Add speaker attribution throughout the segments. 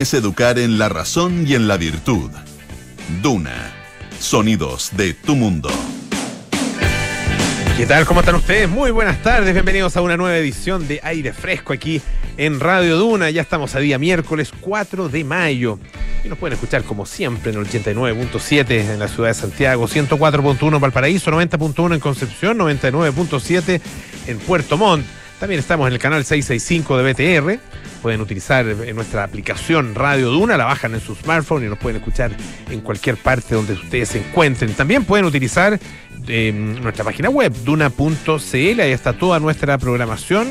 Speaker 1: es educar en la razón y en la virtud. Duna, sonidos de tu mundo.
Speaker 2: ¿Qué tal? ¿Cómo están ustedes? Muy buenas tardes, bienvenidos a una nueva edición de Aire Fresco aquí en Radio Duna. Ya estamos a día miércoles 4 de mayo. Y nos pueden escuchar como siempre en el 89.7 en la ciudad de Santiago, 104.1 en Valparaíso, 90.1 en Concepción, 99.7 en Puerto Montt. También estamos en el canal 665 de BTR. Pueden utilizar nuestra aplicación Radio Duna, la bajan en su smartphone y nos pueden escuchar en cualquier parte donde ustedes se encuentren. También pueden utilizar eh, nuestra página web, duna.cl, ahí está toda nuestra programación,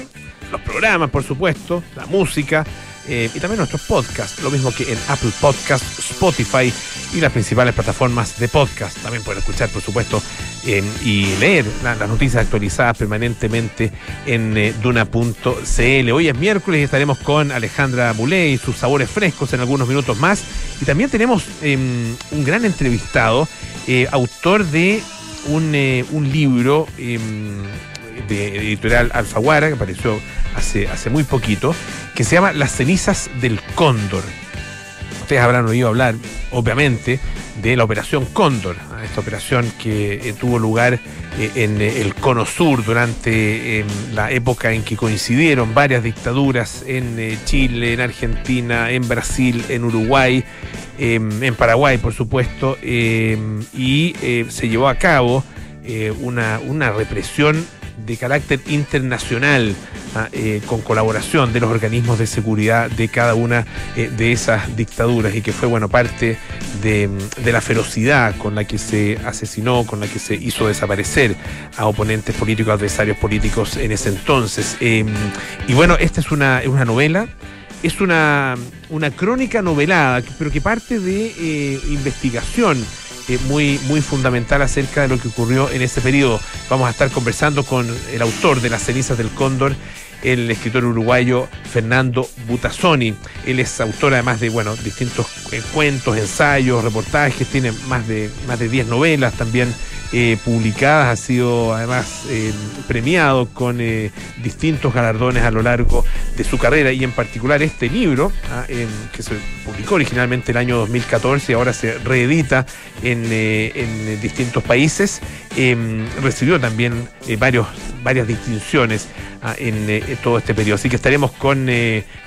Speaker 2: los programas, por supuesto, la música eh, y también nuestros podcasts, lo mismo que en Apple Podcasts, Spotify y las principales plataformas de podcast. También pueden escuchar, por supuesto, y leer las noticias actualizadas permanentemente en eh, duna.cl. Hoy es miércoles y estaremos con Alejandra Muley y sus sabores frescos en algunos minutos más. Y también tenemos em, un gran entrevistado, eh, autor de un, un libro em, de editorial Alfaguara, que apareció hace, hace muy poquito, que se llama Las cenizas del cóndor. Ustedes habrán oído hablar, obviamente, de la Operación Cóndor, esta operación que eh, tuvo lugar eh, en eh, el Cono Sur durante em, la época en que coincidieron varias dictaduras en Chile, en Argentina, en Brasil, en Uruguay, em, en Paraguay, por supuesto, em, y se llevó a cabo una, una represión de carácter internacional, ah, eh, con colaboración de los organismos de seguridad de cada una eh, de esas dictaduras y que fue, bueno, parte de, la ferocidad con la que se asesinó, con la que se hizo desaparecer a oponentes políticos, adversarios políticos en ese entonces. Em, y bueno, esta es una, una novela es una, una crónica novelada, pero que parte de eh, investigación eh, muy, muy fundamental acerca de lo que ocurrió en ese periodo. Vamos a estar conversando con el autor de Las cenizas del cóndor, el escritor uruguayo Fernando Butazzoni. Él es autor además de bueno, distintos eh, cuentos, ensayos, reportajes, tiene más de, más de 10 novelas también eh, publicadas, ha sido además eh, premiado con eh, distintos galardones a lo largo de su carrera y en particular este libro, ah, que se publicó originalmente el año 2014 y ahora se reedita en, distintos países, recibió también varios, varias distinciones ah, en, todo este periodo. Así que estaremos con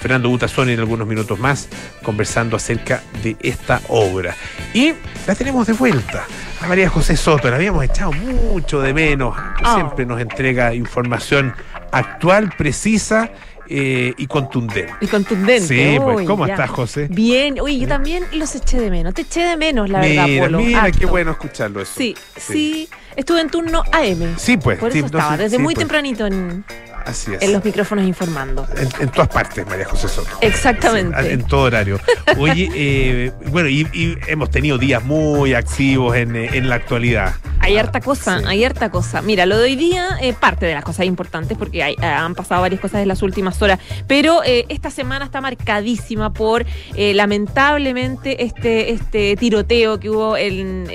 Speaker 2: Fernando Butazón en algunos minutos más conversando acerca de esta obra. Y la tenemos de vuelta a María José Soto, la habíamos echado mucho de menos, ah. siempre nos entrega información actual, precisa. Eh, y contundente.
Speaker 3: Y contundente.
Speaker 2: Sí, pues, ¿cómo estás, José?
Speaker 3: Bien, oye, yo también los eché de menos. Te eché de menos, la verdad, Polo.
Speaker 2: Mira, qué bueno escucharlo eso.
Speaker 3: Sí, sí, Estuve en turno AM.
Speaker 2: Sí, pues.
Speaker 3: Por eso estaba, desde muy pues. tempranito en,
Speaker 2: Así es.
Speaker 3: En los micrófonos informando.
Speaker 2: En, todas partes, María José Soto.
Speaker 3: Exactamente.
Speaker 2: en todo horario. Oye, eh, bueno, y, hemos tenido días muy activos en, en la actualidad.
Speaker 3: Hay harta cosa, hay harta cosa. Mira, lo de hoy día, eh, parte de las cosas importantes, porque hay, han pasado varias cosas en las últimas horas, pero eh, esta semana está marcadísima por, lamentablemente, este, este tiroteo que hubo en,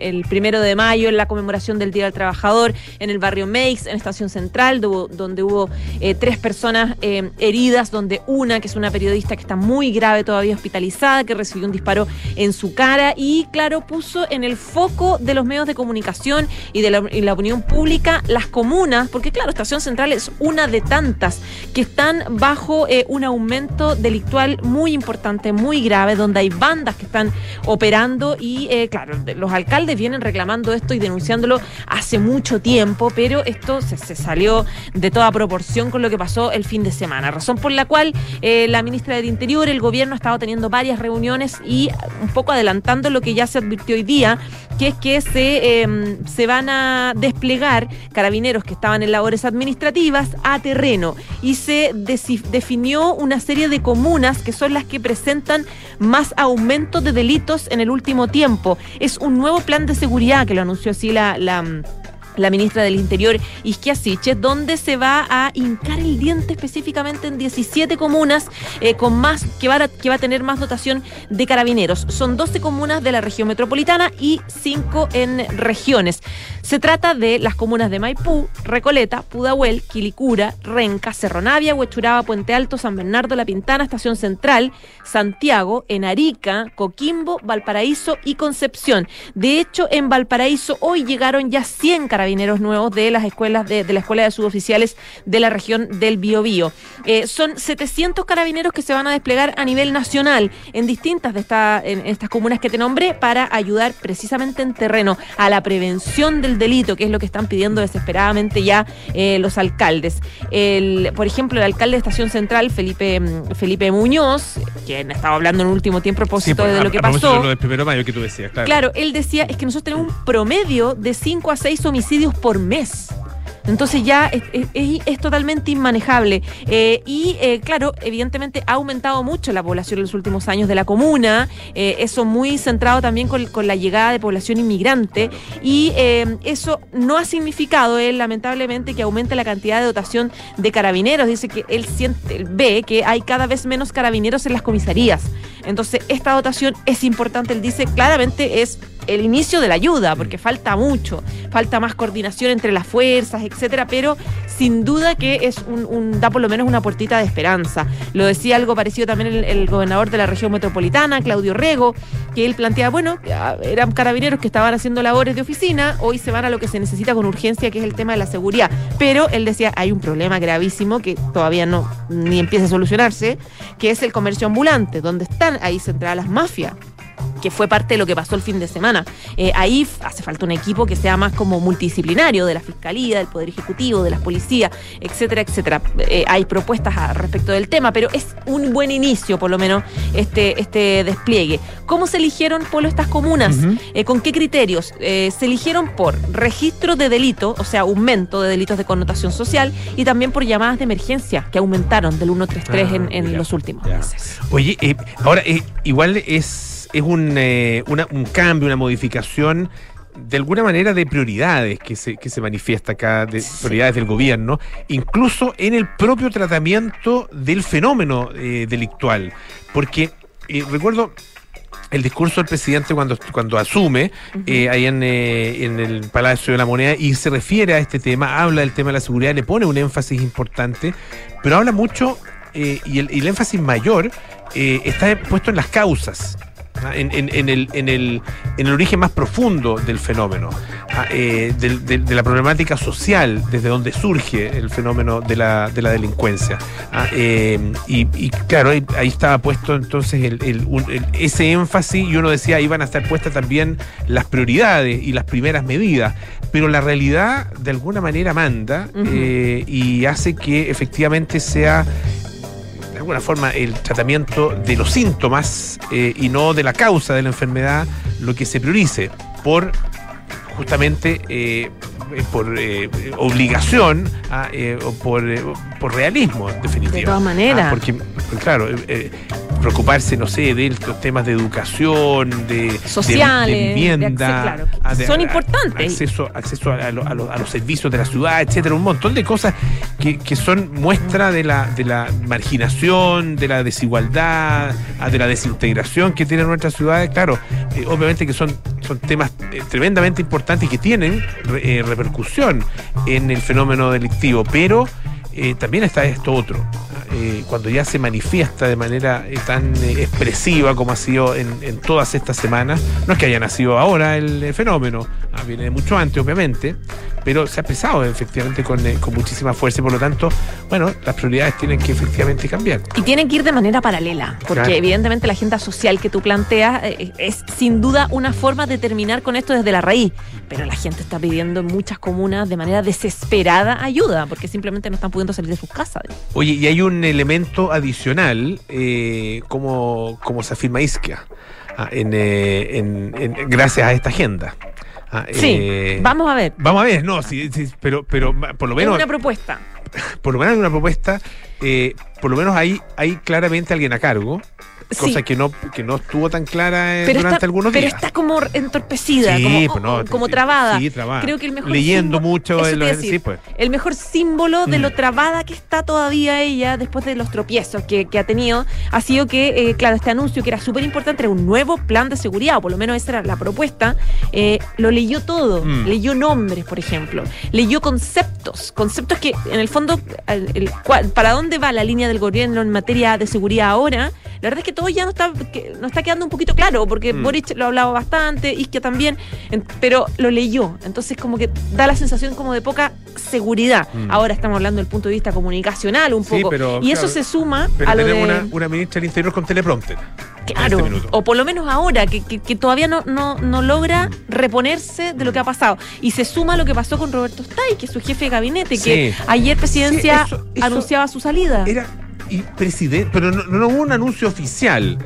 Speaker 3: el primero de mayo, en la conmemoración del Día del Trabajador, en el barrio Meix, en Estación Central, donde hubo eh, tres personas eh, heridas, donde una, que es una periodista que está muy grave todavía hospitalizada, que recibió un disparo en su cara y, claro, puso en el foco de los medios de comunicación y de la, opinión pública las comunas, porque, claro, Estación Central es una de tantas que están bajo eh, un aumento delictual muy importante, muy grave, donde hay bandas que están operando y, claro, los alcaldes vienen reclamando esto y denunciándolo hace mucho tiempo, pero esto se, salió de toda proporción con lo que pasó el fin de semana. Razón por la cual eh, la ministra del Interior, el gobierno ha estado teniendo varias reuniones y un poco adelantando lo que ya se advirtió hoy día, que es que se, em, se van a desplegar carabineros que estaban en labores administrativas a terreno y se definió una serie de comunas que son las que presentan más aumento de delitos en el último tiempo. Es un nuevo plan de seguridad que lo anunció así la la ministra del Interior, Isquia Siche, donde se va a hincar el diente específicamente en 17 comunas eh, con más que va, a, que va a tener más dotación de carabineros. Son 12 comunas de la región metropolitana y 5 en regiones. Se trata de las comunas de Maipú, Recoleta, Pudahuel, Quilicura, Renca, Cerro Navia, Huechuraba, Puente Alto, San Bernardo, La Pintana, Estación Central, Santiago, en Arica, Coquimbo, Valparaíso y Concepción. De hecho, en Valparaíso hoy llegaron ya 100 carabineros nuevos de las escuelas de, de la Escuela de Suboficiales de la región del Biobío. Eh, son 700 carabineros que se van a desplegar a nivel nacional en distintas de esta, en estas comunas que te nombré para ayudar precisamente en terreno a la prevención del delito, que es lo que están pidiendo desesperadamente ya eh, los alcaldes. El, por ejemplo, el alcalde de Estación Central, Felipe, mm, Felipe Muñoz, quien estaba hablando en el último tiempo a propósito
Speaker 2: pues,
Speaker 3: de
Speaker 2: a-
Speaker 3: lo que pasó.
Speaker 2: de lo del primero de mayo que tú decías, claro.
Speaker 3: Claro, él decía, es que nosotros tenemos un promedio de 5 a 6 homicidios por mes. Entonces ya es, es- es- es totalmente inmanejable. Eh, y eh, claro, evidentemente ha aumentado mucho la población en los últimos años de la comuna. eh, eso muy centrado también con, con la llegada de población inmigrante. Y eh, eso no ha significado, él lamentablemente, que aumente la cantidad de dotación de carabineros. Dice que él, siente, él ve que hay cada vez menos carabineros en las comisarías. Entonces, esta dotación es importante. Él dice claramente es el inicio de la ayuda, porque falta mucho, falta más coordinación entre las fuerzas, etcétera, pero sin duda que es un, da por lo menos una puertita de esperanza. Lo decía algo parecido también el, gobernador de la región metropolitana, Claudio Rego, que él planteaba, bueno, eran carabineros que estaban haciendo labores de oficina, hoy se van a lo que se necesita con urgencia, que es el tema de la seguridad. Pero él decía, hay un problema gravísimo que todavía no ni empieza a solucionarse, que es el comercio ambulante, donde están ahí centradas las mafias que fue parte de lo que pasó el fin de semana. Eh, ahí hace falta un equipo que sea más como multidisciplinario, de la Fiscalía, del Poder Ejecutivo, de las policías, etcétera, etcétera. Eh, hay propuestas a- respecto del tema, pero es un buen inicio, por lo menos, este, este despliegue. ¿Cómo se eligieron, Polo, estas comunas? Eh, ¿Con qué criterios? Se eligieron por registro de delito, o sea, aumento de delitos de connotación social, y también por llamadas de emergencia, que aumentaron del 133
Speaker 2: Ah,
Speaker 3: en, en
Speaker 2: mira,
Speaker 3: los últimos
Speaker 2: ya.
Speaker 3: meses.
Speaker 2: Oye, ahora igual es, es un, eh, una- un cambio, una modificación de alguna manera de prioridades que se, que se manifiesta acá, de prioridades del gobierno, incluso en el propio tratamiento del fenómeno eh, delictual. Porque eh, recuerdo el discurso del presidente cuando, cuando asume eh, ahí en, eh, en el Palacio de la Moneda y se refiere a este tema, habla del tema de la seguridad, le pone un énfasis importante, pero habla mucho eh, y, el, y el énfasis mayor eh, está puesto en las causas. En, en- en el, en, el, en el origen más profundo del fenómeno, ¿ah? Eh, de, la problemática social, desde donde surge el fenómeno de la, de la delincuencia. ¿ah? Eh, y, y claro, ahí, ahí estaba puesto entonces el- el- un- el- ese énfasis y uno decía, ahí van a estar puestas también las prioridades y las primeras medidas, pero la realidad de alguna manera manda eh, y hace que efectivamente sea alguna forma el tratamiento de los síntomas eh, y no de la causa de la enfermedad lo que se priorice por justamente eh, por eh, obligación ah, eh, o por, eh, por realismo en definitiva.
Speaker 3: De todas maneras.
Speaker 2: Ah, porque, claro, eh, eh, preocuparse, no sé, de los temas de educación, de,
Speaker 3: Sociales,
Speaker 2: de,
Speaker 3: de
Speaker 2: vivienda,
Speaker 3: claro, que son
Speaker 2: a-
Speaker 3: importantes.
Speaker 2: Acceso, acceso a, lo- a lo- a los servicios de la ciudad, etcétera, un montón de cosas que, que son muestra de la, de la marginación, de la desigualdad, ah, de la desintegración que tienen nuestras ciudades. Claro, eh, obviamente que son, son temas eh, tremendamente importantes y que tienen re- eh, repercusión en el fenómeno delictivo, pero eh, también está esto otro. eh, cuando ya se manifiesta de manera eh, tan expresiva como ha sido en, todas estas semanas, no es que haya nacido ahora el fenómeno, ah, viene de mucho antes, obviamente, pero se ha empezado efectivamente con, eh, con muchísima fuerza y por lo tanto, bueno, las prioridades tienen que efectivamente cambiar.
Speaker 3: Y tienen que ir de manera paralela, porque
Speaker 2: Claro.
Speaker 3: evidentemente la agenda social que tú planteas eh, es sin duda una forma de terminar con esto desde la raíz. Pero la gente está pidiendo en muchas comunas de manera desesperada ayuda, porque simplemente no están pudiendo salir de sus casas.
Speaker 2: Oye, y hay un elemento adicional, eh, como, como se afirma Isquia, ah, en, eh, en- en- gracias a esta agenda. Ah,
Speaker 3: Sí,
Speaker 2: eh,
Speaker 3: vamos a ver.
Speaker 2: Vamos a ver, no, sí, sí, pero, pero por lo
Speaker 3: Es
Speaker 2: menos,
Speaker 3: una propuesta.
Speaker 2: por lo menos hay una propuesta, eh, por lo menos hay, hay claramente alguien a cargo cosa
Speaker 3: Sí.
Speaker 2: que no que no estuvo tan clara eh,
Speaker 3: Pero
Speaker 2: durante
Speaker 3: está,
Speaker 2: algunos
Speaker 3: pero
Speaker 2: días.
Speaker 3: está como entorpecida,
Speaker 2: Sí,
Speaker 3: como,
Speaker 2: pues no,
Speaker 3: como trabada.
Speaker 2: sí, trabada.
Speaker 3: Creo que el mejor
Speaker 2: Leyendo
Speaker 3: símbolo-
Speaker 2: mucho
Speaker 3: a decir.
Speaker 2: pues.
Speaker 3: El mejor símbolo de
Speaker 2: Mm.
Speaker 3: lo trabada que está todavía ella después de los tropiezos que, que ha tenido ha sido que, eh, claro, este anuncio que era súper importante era un nuevo plan de seguridad, o por lo menos esa era la propuesta, eh, lo leyó todo.
Speaker 2: Mm.
Speaker 3: Leyó nombres, por ejemplo. Leyó conceptos. Conceptos que, en el fondo, el- el ¿para dónde va la línea del gobierno en materia de seguridad ahora? La verdad es que todo ya no está, que, no está quedando un poquito claro, porque
Speaker 2: Mm.
Speaker 3: Boric lo ha hablado bastante, Isquia también, en- pero lo leyó. Entonces, como que da la sensación como de poca seguridad.
Speaker 2: Mm.
Speaker 3: Ahora estamos hablando del punto de vista comunicacional un
Speaker 2: Sí,
Speaker 3: poco.
Speaker 2: pero,
Speaker 3: y eso
Speaker 2: claro,
Speaker 3: se suma
Speaker 2: Pero
Speaker 3: a lo de.
Speaker 2: tenemos una, una ministra del Interior con teleprompter.
Speaker 3: Claro,
Speaker 2: este minuto.
Speaker 3: o por lo menos ahora, que, que- que todavía no, no, no logra reponerse de lo que ha pasado. Y se suma lo que pasó con Roberto Stay, que es su jefe de gabinete, que ayer presidencia
Speaker 2: Sí, eso- eso
Speaker 3: anunciaba su salida.
Speaker 2: Era y presidente, pero no, no hubo un anuncio oficial.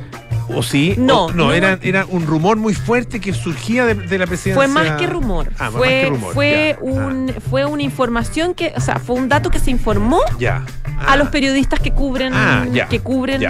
Speaker 2: ¿O sí?
Speaker 3: No,
Speaker 2: O- no,
Speaker 3: no.
Speaker 2: era, era un rumor muy fuerte que surgía de, de la presidencia.
Speaker 3: Fue más que rumor.
Speaker 2: Ah, más
Speaker 3: fue,
Speaker 2: que rumor,
Speaker 3: fue,
Speaker 2: ya.
Speaker 3: un, fue una información que, o sea, fue un dato que se informó
Speaker 2: Ya.
Speaker 3: a
Speaker 2: Ah,
Speaker 3: los periodistas que cubren,
Speaker 2: Ah, ya,
Speaker 3: que cubren.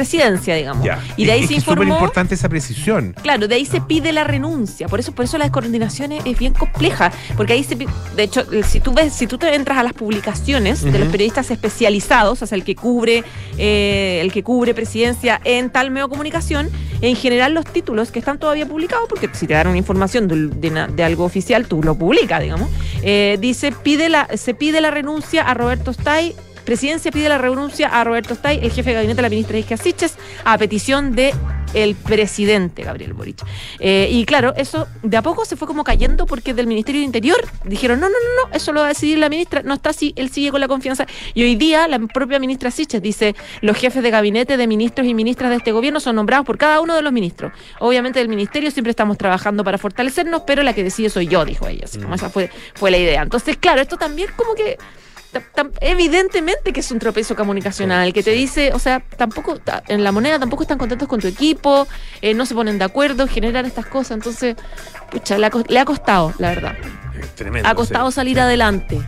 Speaker 3: Presidencia, digamos.
Speaker 2: Ya.
Speaker 3: Y de ahí
Speaker 2: Es-
Speaker 3: se
Speaker 2: que es súper
Speaker 3: informó.
Speaker 2: importante esa precisión.
Speaker 3: Claro, de ahí se pide la renuncia. Por eso, por eso la descoordinación es, es bien compleja. Porque ahí se de hecho, si tú ves, si tú te entras a las publicaciones de los periodistas especializados, o sea, el que cubre, eh, el que cubre presidencia en tal medio de comunicación, en general los títulos que están todavía publicados, porque si te dan una información de, de de algo oficial, tú lo publicas, digamos. eh, dice, pide la, se pide la renuncia a Roberto Stay. Presidencia pide la renuncia a Roberto Stay, el jefe de gabinete de la ministra Isquia Siches, a petición de el presidente Gabriel Boric. Eh, y claro, eso de a poco se fue como cayendo porque del Ministerio de Interior dijeron, no, no, no, no, eso lo va a decidir la ministra, no está así, él sigue con la confianza. Y hoy día la propia ministra Siches dice, los jefes de gabinete de ministros y ministras de este gobierno son nombrados por cada uno de los ministros. Obviamente del ministerio siempre estamos trabajando para fortalecernos, pero la que decide soy yo, dijo ella. Así como esa fue, fue la idea. Entonces, claro, esto también como que evidentemente que es un tropezo comunicacional, que te dice, o sea, tampoco, ta- en la moneda tampoco están contentos con tu equipo, eh, no se ponen de acuerdo, generan estas cosas, entonces, pucha, le ha, cos- le ha costado, la verdad.
Speaker 2: Tremendo.
Speaker 3: Ha costado salir adelante.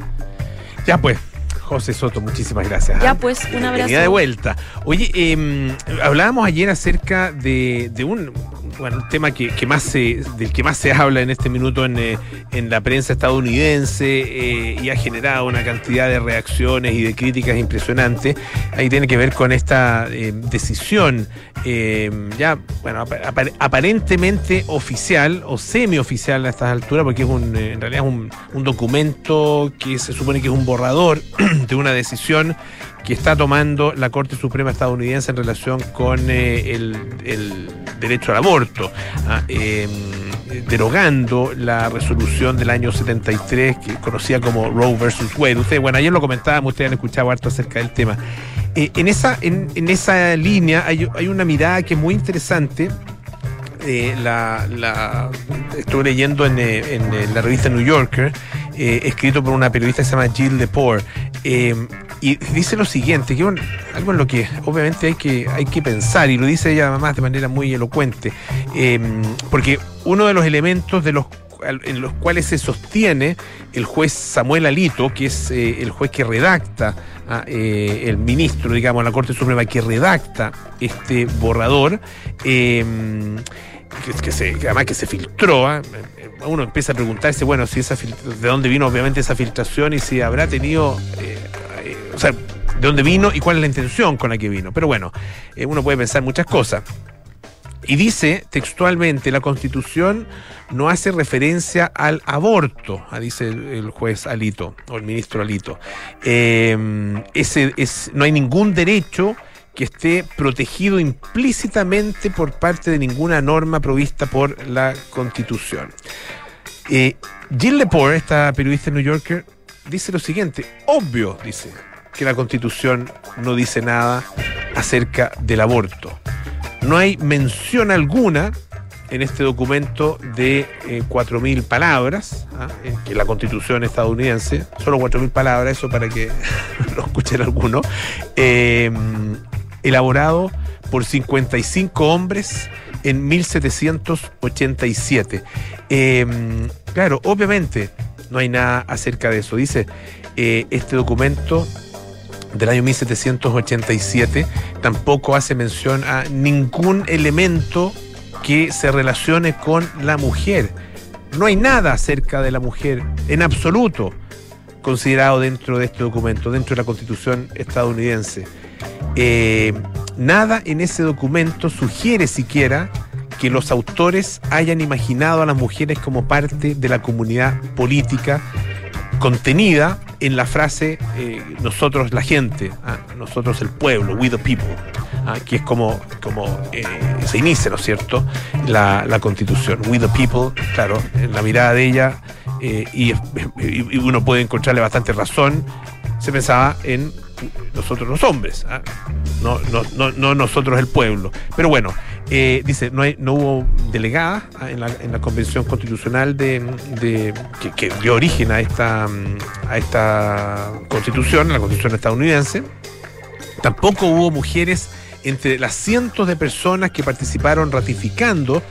Speaker 2: Ya pues, José Soto, muchísimas gracias.
Speaker 3: Ya
Speaker 2: ¿ah?
Speaker 3: pues, un abrazo.
Speaker 2: De vuelta. Oye, eh, hablábamos ayer acerca de, de un bueno, un tema que, que más se, del que más se habla en este minuto en, eh, en la prensa estadounidense eh, y ha generado una cantidad de reacciones y de críticas impresionantes. Ahí tiene que ver con esta eh, decisión eh, ya, bueno, apa- aparentemente oficial o semioficial a estas alturas, porque es un, en realidad es un, un documento que se supone que es un borrador de una decisión que está tomando la Corte Suprema estadounidense en relación con eh, el, derecho al aborto, ah, eh, derogando la resolución del año 73 que conocía como Roe versus Wade. Ustedes, bueno, ayer lo comentábamos, ustedes han escuchado harto acerca del tema. Eh, en, esa, en, esa línea hay, hay una mirada que es muy interesante eh, la, estuve leyendo en, eh, la revista New Yorker, escrito por una periodista que se llama Jill Lepore, eh, y dice lo siguiente, que algo en lo que obviamente hay que, hay que pensar, y lo dice ella además de manera muy elocuente, eh, porque uno de los elementos de los en los cuales se sostiene el juez Samuel Alito, que es eh, el juez que redacta, ah, eh, el ministro, digamos, la Corte Suprema que redacta este borrador, eh, que, que además que se filtró, ¿ah? Uno empieza a preguntarse, bueno, si esa de dónde vino obviamente esa filtración y si habrá tenido, eh, eh, o sea, de dónde vino y cuál es la intención con la que vino. Pero bueno, eh, uno puede pensar muchas cosas. Y dice textualmente, la constitución no hace referencia al aborto, ah, dice el, juez Alito, o el ministro Alito. Ese es, no hay ningún derecho que esté protegido implícitamente por parte de ninguna norma provista por la constitución. Eh, Jill Lepore, esta periodista New Yorker, dice lo siguiente, obvio, dice, que la constitución no dice nada acerca del aborto. No hay mención alguna en este documento de eh, 4.000 palabras, ¿ah? que la constitución estadounidense, solo 4.000 palabras, eso para que lo escuchen algunos, eh, elaborado por 55 hombres en 1787. Eh, claro, obviamente no hay nada acerca de eso. Dice, eh, este documento del año 1787 tampoco hace mención a ningún elemento que se relacione con la mujer. No hay nada acerca de la mujer en absoluto considerado dentro de este documento, dentro de la constitución estadounidense. Eh, nada en ese documento sugiere siquiera que los autores hayan imaginado a las mujeres como parte de la comunidad política contenida en la frase eh, nosotros la gente, ah, nosotros el pueblo, we the people, ah, que es como, como eh, se inicia, ¿no es cierto?, la, la, constitución. We the people, claro, en la mirada de ella, y, y, uno puede encontrarle bastante razón, se pensaba en nosotros los hombres, ¿ah? no, no, no, no, nosotros el pueblo. Pero bueno, eh, dice, no, hay, no hubo delegada ¿ah? en la, en la convención constitucional de, de que, que, dio origen a esta, a esta constitución, la constitución estadounidense. Tampoco hubo mujeres entre las cientos de personas que participaron ratificando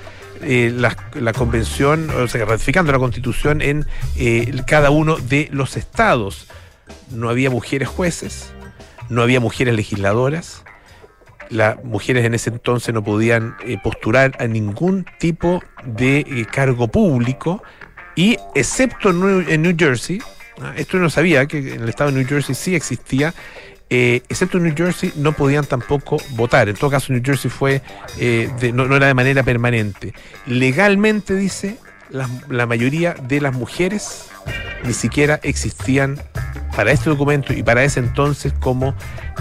Speaker 2: eh, la, la, convención, o sea, ratificando la constitución en eh, cada uno de los estados. No había mujeres jueces, no había mujeres legisladoras, las mujeres en ese entonces no podían eh, postular a ningún tipo de eh, cargo público y excepto en New, Jersey, ¿ah? esto no sabía que en el estado de New Jersey sí existía, eh, excepto en New Jersey no podían tampoco votar. En todo caso, New Jersey fue de, no, no, era de manera permanente. Legalmente dice la, la mayoría de las mujeres ni siquiera existían para este documento y para ese entonces como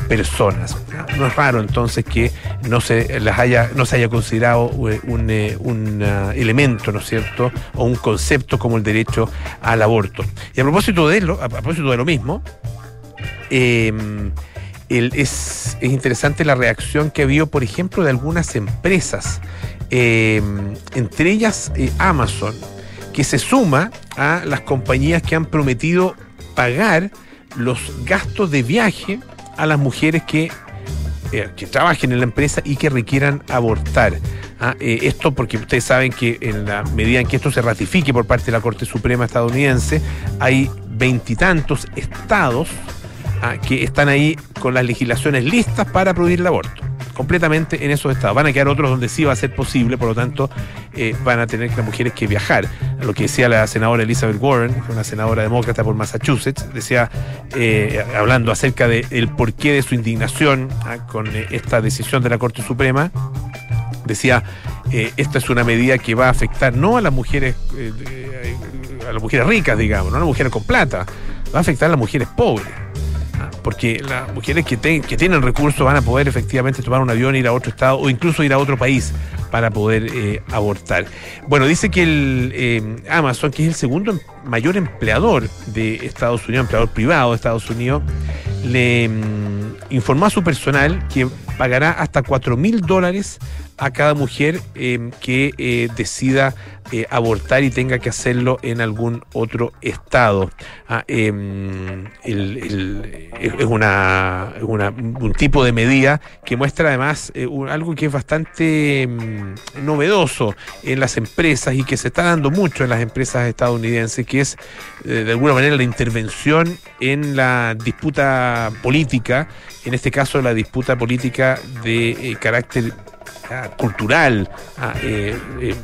Speaker 2: personas. No es raro entonces que no se las haya, no se haya considerado un, un uh, elemento, ¿no es cierto? O un concepto como el derecho al aborto. Y a propósito de lo, a propósito de lo mismo, eh, el, es, es, interesante la reacción que habido, por ejemplo, de algunas empresas, eh, entre ellas eh, Amazon, que se suma a las compañías que han prometido pagar los gastos de viaje a las mujeres que, eh, que trabajen en la empresa y que requieran abortar. Ah, eh, esto porque ustedes saben que en la medida en que esto se ratifique por parte de la Corte Suprema estadounidense, hay veintitantos estados ah, que están ahí con las legislaciones listas para prohibir el aborto completamente en esos estados. Van a quedar otros donde sí va a ser posible, por lo tanto, eh, van a tener las mujeres que viajar. Lo que decía la senadora Elizabeth Warren, una senadora demócrata por Massachusetts, decía, eh, hablando acerca del de porqué de su indignación ¿ah? con eh, esta decisión de la Corte Suprema, decía, esta es una medida que va a afectar no a las mujeres, a las mujeres ricas, digamos, no a las mujeres con plata, va a afectar a las mujeres pobres porque las mujeres que, tienen recursos van a poder efectivamente tomar un avión, ir a otro estado o incluso ir a otro país para poder eh, abortar. Bueno, dice que el eh, Amazon, que es el segundo mayor empleador de Estados Unidos, empleador privado de Estados Unidos, le mm, informó a su personal que pagará hasta 4 mil dólares a cada mujer eh, que eh, decida eh, abortar y tenga que hacerlo en algún otro estado. Ah, el, es una, un tipo de medida que muestra además un, algo que es bastante um, novedoso en las empresas y que se está dando mucho en las empresas estadounidenses, que es de alguna manera la intervención en la disputa política, en este caso la disputa política de carácter cultural. Ah, eh, eh,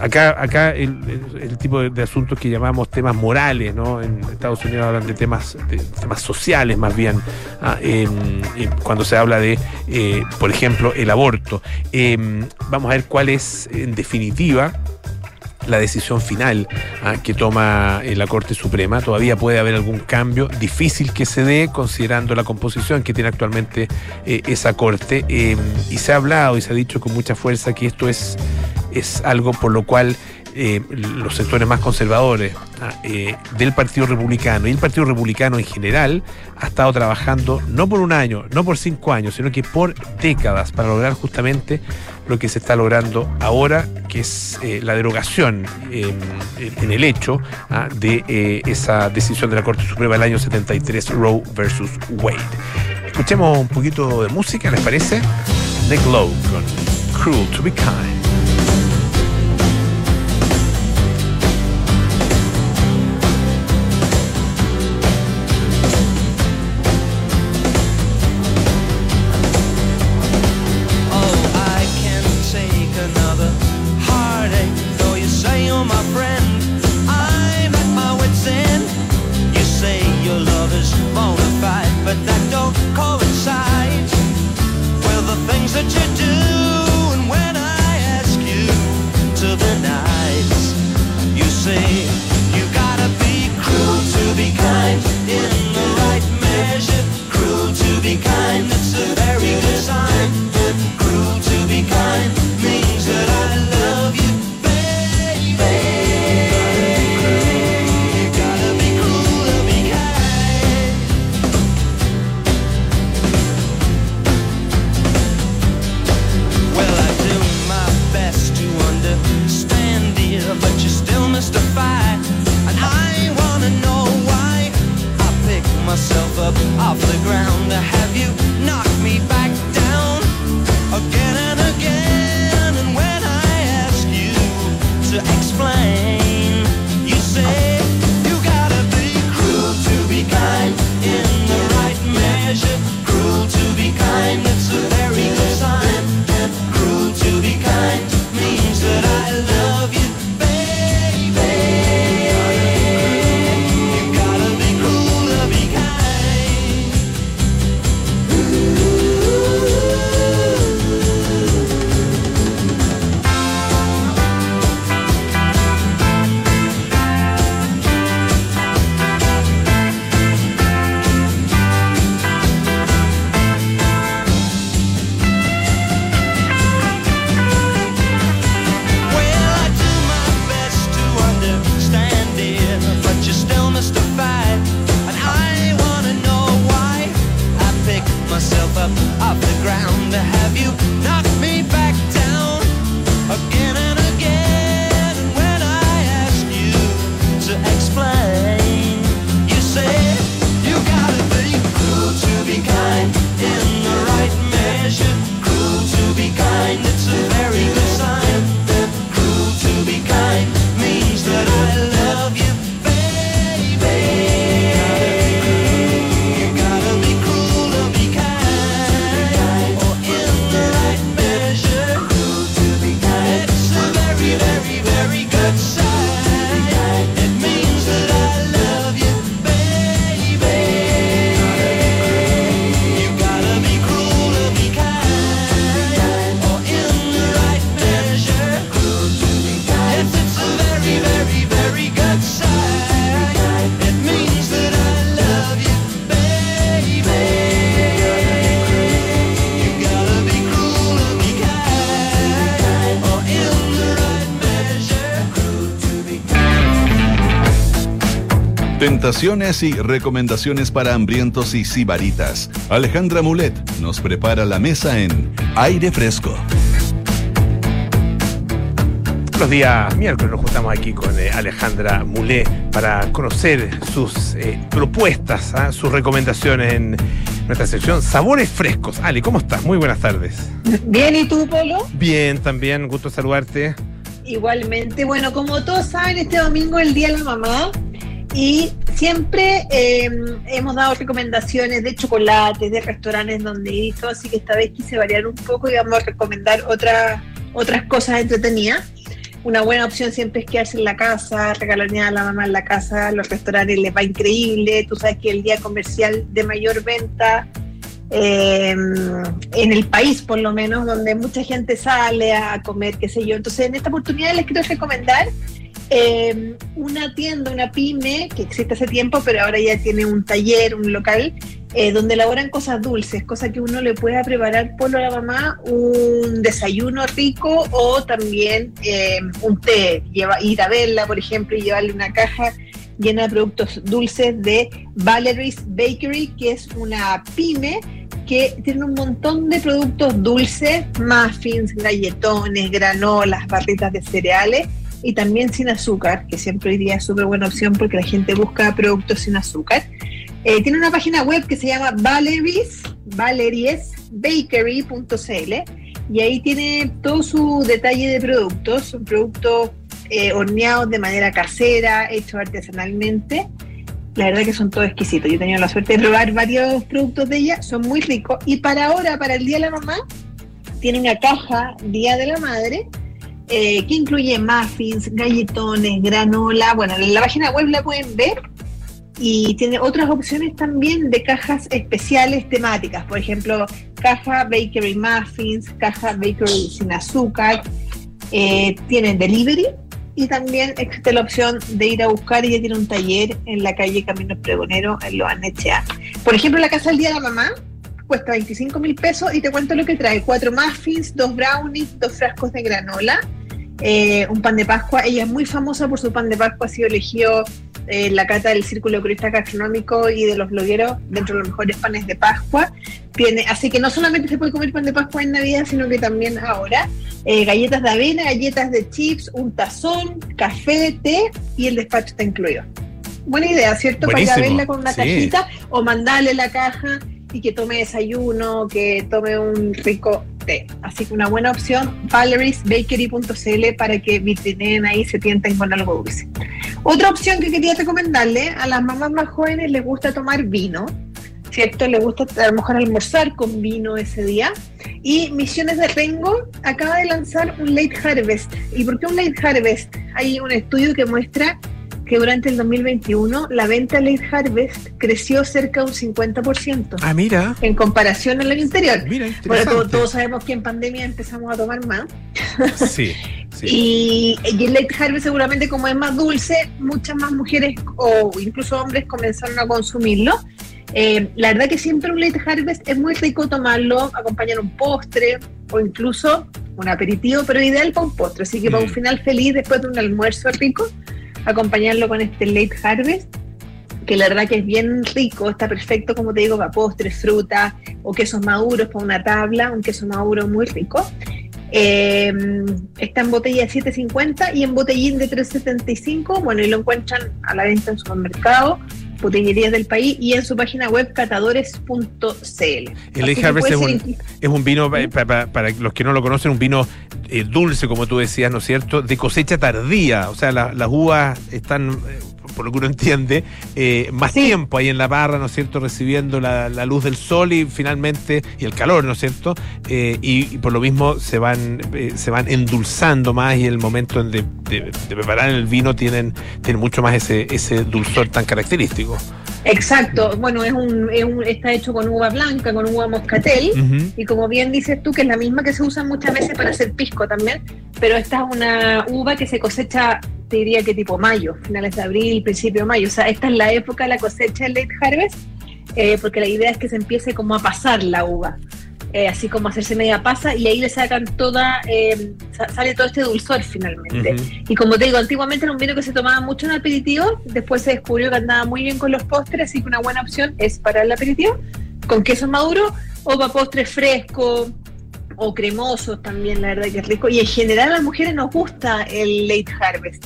Speaker 2: acá acá el, tipo de, asuntos que llamamos temas morales, ¿no? En Estados Unidos hablan de temas, de temas sociales más bien, ah, eh, cuando se habla de, por ejemplo, el aborto. vamos a ver cuál es, en definitiva, la decisión final ¿ah? que toma eh, la Corte Suprema. Todavía puede haber algún cambio difícil que se dé considerando la composición que tiene actualmente eh, esa Corte. Eh, y se ha hablado y se ha dicho con mucha fuerza que esto es, es algo por lo cual eh, los sectores más conservadores eh, del Partido Republicano y el Partido Republicano en general ha estado trabajando no por un año, no por cinco años, sino que por décadas para lograr justamente lo que se está logrando ahora, que es eh, la derogación en el hecho ah, de esa decisión de la Corte Suprema del año 73, Roe versus Wade. Escuchemos un poquito de música, ¿les parece? The Glow con Cruel to be Kind.
Speaker 1: Y recomendaciones para hambrientos y sibaritas. Alejandra Mulet nos prepara la mesa en Aire Fresco.
Speaker 2: Los días miércoles nos juntamos aquí con eh, Alejandra Mulet para conocer sus eh, propuestas, ¿ah? sus recomendaciones en nuestra sección Sabores Frescos. Ali, ¿cómo estás? Muy buenas tardes.
Speaker 4: Bien, ¿y tú, Polo?
Speaker 2: Bien, también, gusto saludarte.
Speaker 4: Igualmente, bueno, como todos saben, este domingo es el Día de la Mamá y siempre eh, hemos dado recomendaciones de chocolates, de restaurantes donde ir, todo, así que esta vez quise variar un poco y vamos a recomendar otras otras cosas entretenidas. Una buena opción siempre es quedarse en la casa, regalarle a la mamá en la casa, los restaurantes les va increíble, tú sabes que el día comercial de mayor venta eh, en el país por lo menos, donde mucha gente sale a comer, qué sé yo. Entonces en esta oportunidad les quiero recomendar eh, una tienda, una pyme que existe hace tiempo, pero ahora ya tiene un taller, un local, eh, donde elaboran cosas dulces, cosas que uno le pueda preparar por la mamá, un desayuno rico o también eh, un té, lleva, ir a verla, por ejemplo, y llevarle una caja llena de productos dulces de Valerie's Bakery, que es una pyme que tiene un montón de productos dulces, muffins, galletones, granolas, barritas de cereales y también sin azúcar, que siempre hoy día es súper buena opción porque la gente busca productos sin azúcar. Eh, tiene una página web que se llama Valeries, valeriesbakery.cl y ahí tiene todo su detalle de productos, son productos eh, horneados de manera casera, hechos artesanalmente. La verdad que son todos exquisitos. Yo he tenido la suerte de probar varios productos de ella, son muy ricos. Y para ahora, para el Día de la Mamá, tiene una caja Día de la Madre eh, que incluye muffins, galletones, granola. Bueno, en la página web la pueden ver y tiene otras opciones también de cajas especiales temáticas. Por ejemplo, caja bakery muffins, caja bakery sin azúcar. Eh, tienen delivery y también existe la opción de ir a buscar. Ella tiene un taller en la calle Camino Pregonero en Loanechea. Por ejemplo, la casa del día de la mamá cuesta 25 mil pesos y te cuento lo que trae. Cuatro muffins, dos brownies, dos frascos de granola, eh, un pan de Pascua. Ella es muy famosa por su pan de Pascua, ha sido elegido eh, la cata del Círculo Curista Gastronómico y de los blogueros dentro de los mejores panes de Pascua. Tiene, así que no solamente se puede comer pan de Pascua en Navidad, sino que también ahora. Eh, galletas de avena, galletas de chips, un tazón, café, té y el despacho está incluido. Buena idea, ¿cierto? Para ir a verla con una cajita o mandarle la caja y que tome desayuno, que tome un rico té. Así que una buena opción, valeriesbakery.cl para que vitrineen ahí se tienten con algo dulce. Otra opción que quería recomendarle, a las mamás más jóvenes les gusta tomar vino, ¿cierto? Les gusta a lo mejor almorzar con vino ese día. Y Misiones de Rengo acaba de lanzar un Late Harvest. ¿Y por qué un Late Harvest? Hay un estudio que muestra que durante el 2021 la venta Late Harvest creció cerca de un 50%.
Speaker 2: Ah, mira.
Speaker 4: En comparación al año anterior.
Speaker 2: Mira,
Speaker 4: Bueno, todos, todos sabemos que en pandemia empezamos a tomar más.
Speaker 2: Sí, sí.
Speaker 4: Y, y el Late Harvest seguramente como es más dulce, muchas más mujeres o incluso hombres comenzaron a consumirlo. Eh, la verdad que siempre un Late Harvest es muy rico tomarlo, acompañar un postre o incluso un aperitivo, pero ideal para un postre. Así que para un
Speaker 2: Mm.
Speaker 4: final feliz después de un almuerzo rico, acompañarlo con este Late Harvest, que la verdad que es bien rico, está perfecto, como te digo, para postres, fruta o quesos maduros para una tabla, un queso maduro muy rico. Eh, está en botella de 7.50 y en botellín de 3.75. Bueno, y lo encuentran a la venta en supermercado, botillerías del país y en su página web catadores.cl.
Speaker 2: El
Speaker 4: que
Speaker 2: Harvest es un, es un vino, eh, pa- pa- para, los que no lo conocen, un vino eh, dulce, como tú decías, ¿no es cierto? De cosecha tardía. O sea, la- las uvas están, eh, por lo que uno entiende, eh, más
Speaker 4: Sí.
Speaker 2: tiempo ahí en la parra, ¿no es cierto? Recibiendo la, la luz del sol y finalmente, y el calor, ¿no es cierto? Eh, y, y por lo mismo se van, eh, se van endulzando más y el momento en de, de- de preparar el vino tienen, tienen mucho más ese, ese dulzor tan característico.
Speaker 4: Exacto, bueno, es un, es un- está hecho con uva blanca, con uva moscatel. Y como bien dices tú, que es la misma que se usa muchas veces para hacer pisco también, pero esta es una uva que se cosecha, te diría que tipo mayo, finales de abril, principio de mayo. O sea, esta es la época de la cosecha del late harvest, eh, porque la idea es que se empiece como a pasar la uva. Eh, así como hacerse media pasa, y ahí le sacan toda, eh, sale todo este dulzor finalmente. Y como te digo, antiguamente era un vino que se tomaba mucho en aperitivo, después se descubrió que andaba muy bien con los postres, así que una buena opción es para el aperitivo, con queso maduro, o para postres frescos, o cremosos también, la verdad que es rico. Y en general a las mujeres nos gusta el late harvest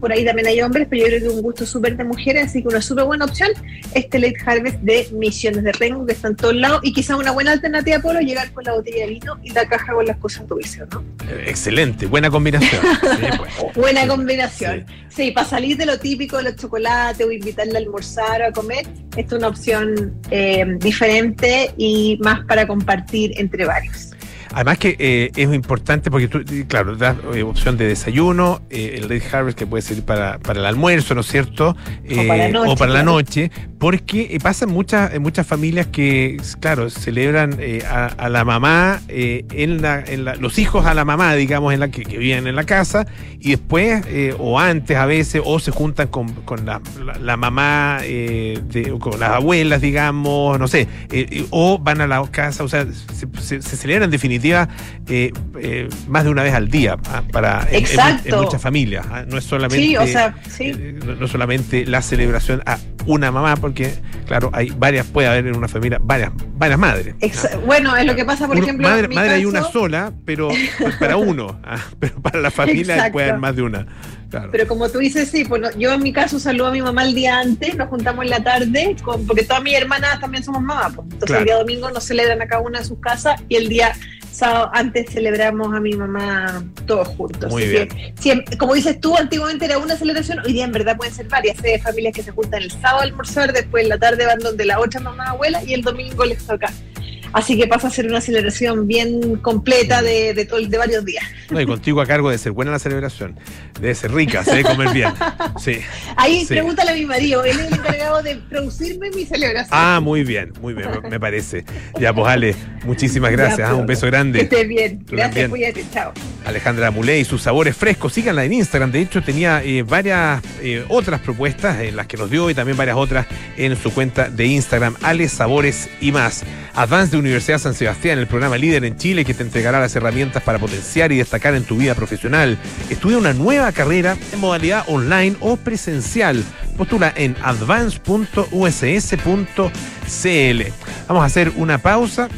Speaker 4: por ahí también hay hombres, pero yo creo que es un gusto súper de mujeres, así que una súper buena opción, este Late Harvest de Misiones de Rengo, que está en todos lados, y quizá una buena alternativa por llegar con la botella de vino y la caja con las cosas dulces, ¿no?
Speaker 2: Eh, excelente, buena combinación.
Speaker 4: Pues. Buena combinación. Sí. para salir de lo típico de los chocolates o invitarle a almorzar o a comer, esta es una opción eh, diferente y más para compartir entre varios.
Speaker 2: Además que eh, es importante porque tú, claro, das eh, opción de desayuno, eh, el late harvest que puede ser para, para el almuerzo, ¿no es cierto?
Speaker 4: o para la noche.
Speaker 2: O para la noche porque pasan muchas, muchas familias que, claro, celebran a, la mamá, en, la, en la, los hijos a la mamá, digamos, en la que, viven en la casa, y después, o antes a veces, o se juntan con, con la, la, mamá, de, con las abuelas, digamos, no sé, o van a la casa, o sea, se, se, se celebran definitivamente eh, eh, más de una vez al día ah, para en, muchas familias. Ah, no es solamente eh, no, solamente la celebración a una mamá, porque claro, hay varias, puede haber en una familia varias, varias madres.
Speaker 4: bueno, es lo que pasa, por ejemplo.
Speaker 2: Madre, madre hay una sola, pero para uno, ah, pero para la familia puede haber más de una.
Speaker 4: Pero como tú dices, sí, pues yo en mi caso saludo a mi mamá el día antes, nos juntamos en la tarde, porque todas mis hermanas también somos mamás, pues. entonces el día domingo nos celebran a cada una de sus casas y el día sábado antes celebramos a mi mamá todos juntos.
Speaker 2: Muy bien.
Speaker 4: como dices tú, antiguamente era una celebración, hoy día en verdad pueden ser varias. Hay familias que se juntan el sábado a almorzar, después en la tarde van donde la otra mamá abuela y el domingo les toca Así que pasa a ser una celebración bien completa de, de, todo, de varios días.
Speaker 2: No, y contigo a cargo de ser buena la celebración, de ser rica, se debe comer bien. Sí.
Speaker 4: Ahí pregúntale a mi marido, él es el encargado de producirme mi celebración.
Speaker 2: Ah, muy bien, muy bien, me parece. Ya, pues Ale, muchísimas gracias, ah, un beso grande.
Speaker 4: Que estés bien, gracias, cuídate, chao.
Speaker 2: Alejandra Mulé y sus sabores frescos, síganla en Instagram, de hecho tenía eh, varias eh, otras propuestas en las que nos dio y también varias otras en su cuenta de Instagram, Ale Sabores y más. Advance de Universidad San Sebastián, el programa líder en Chile que te entregará las herramientas para potenciar y destacar en tu vida profesional. Estudia una nueva carrera en modalidad online o presencial. Postula en advance.uss.cl. Vamos a hacer una pausa.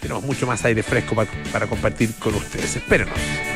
Speaker 2: Tenemos mucho más aire fresco para, para compartir con ustedes. Espérenos.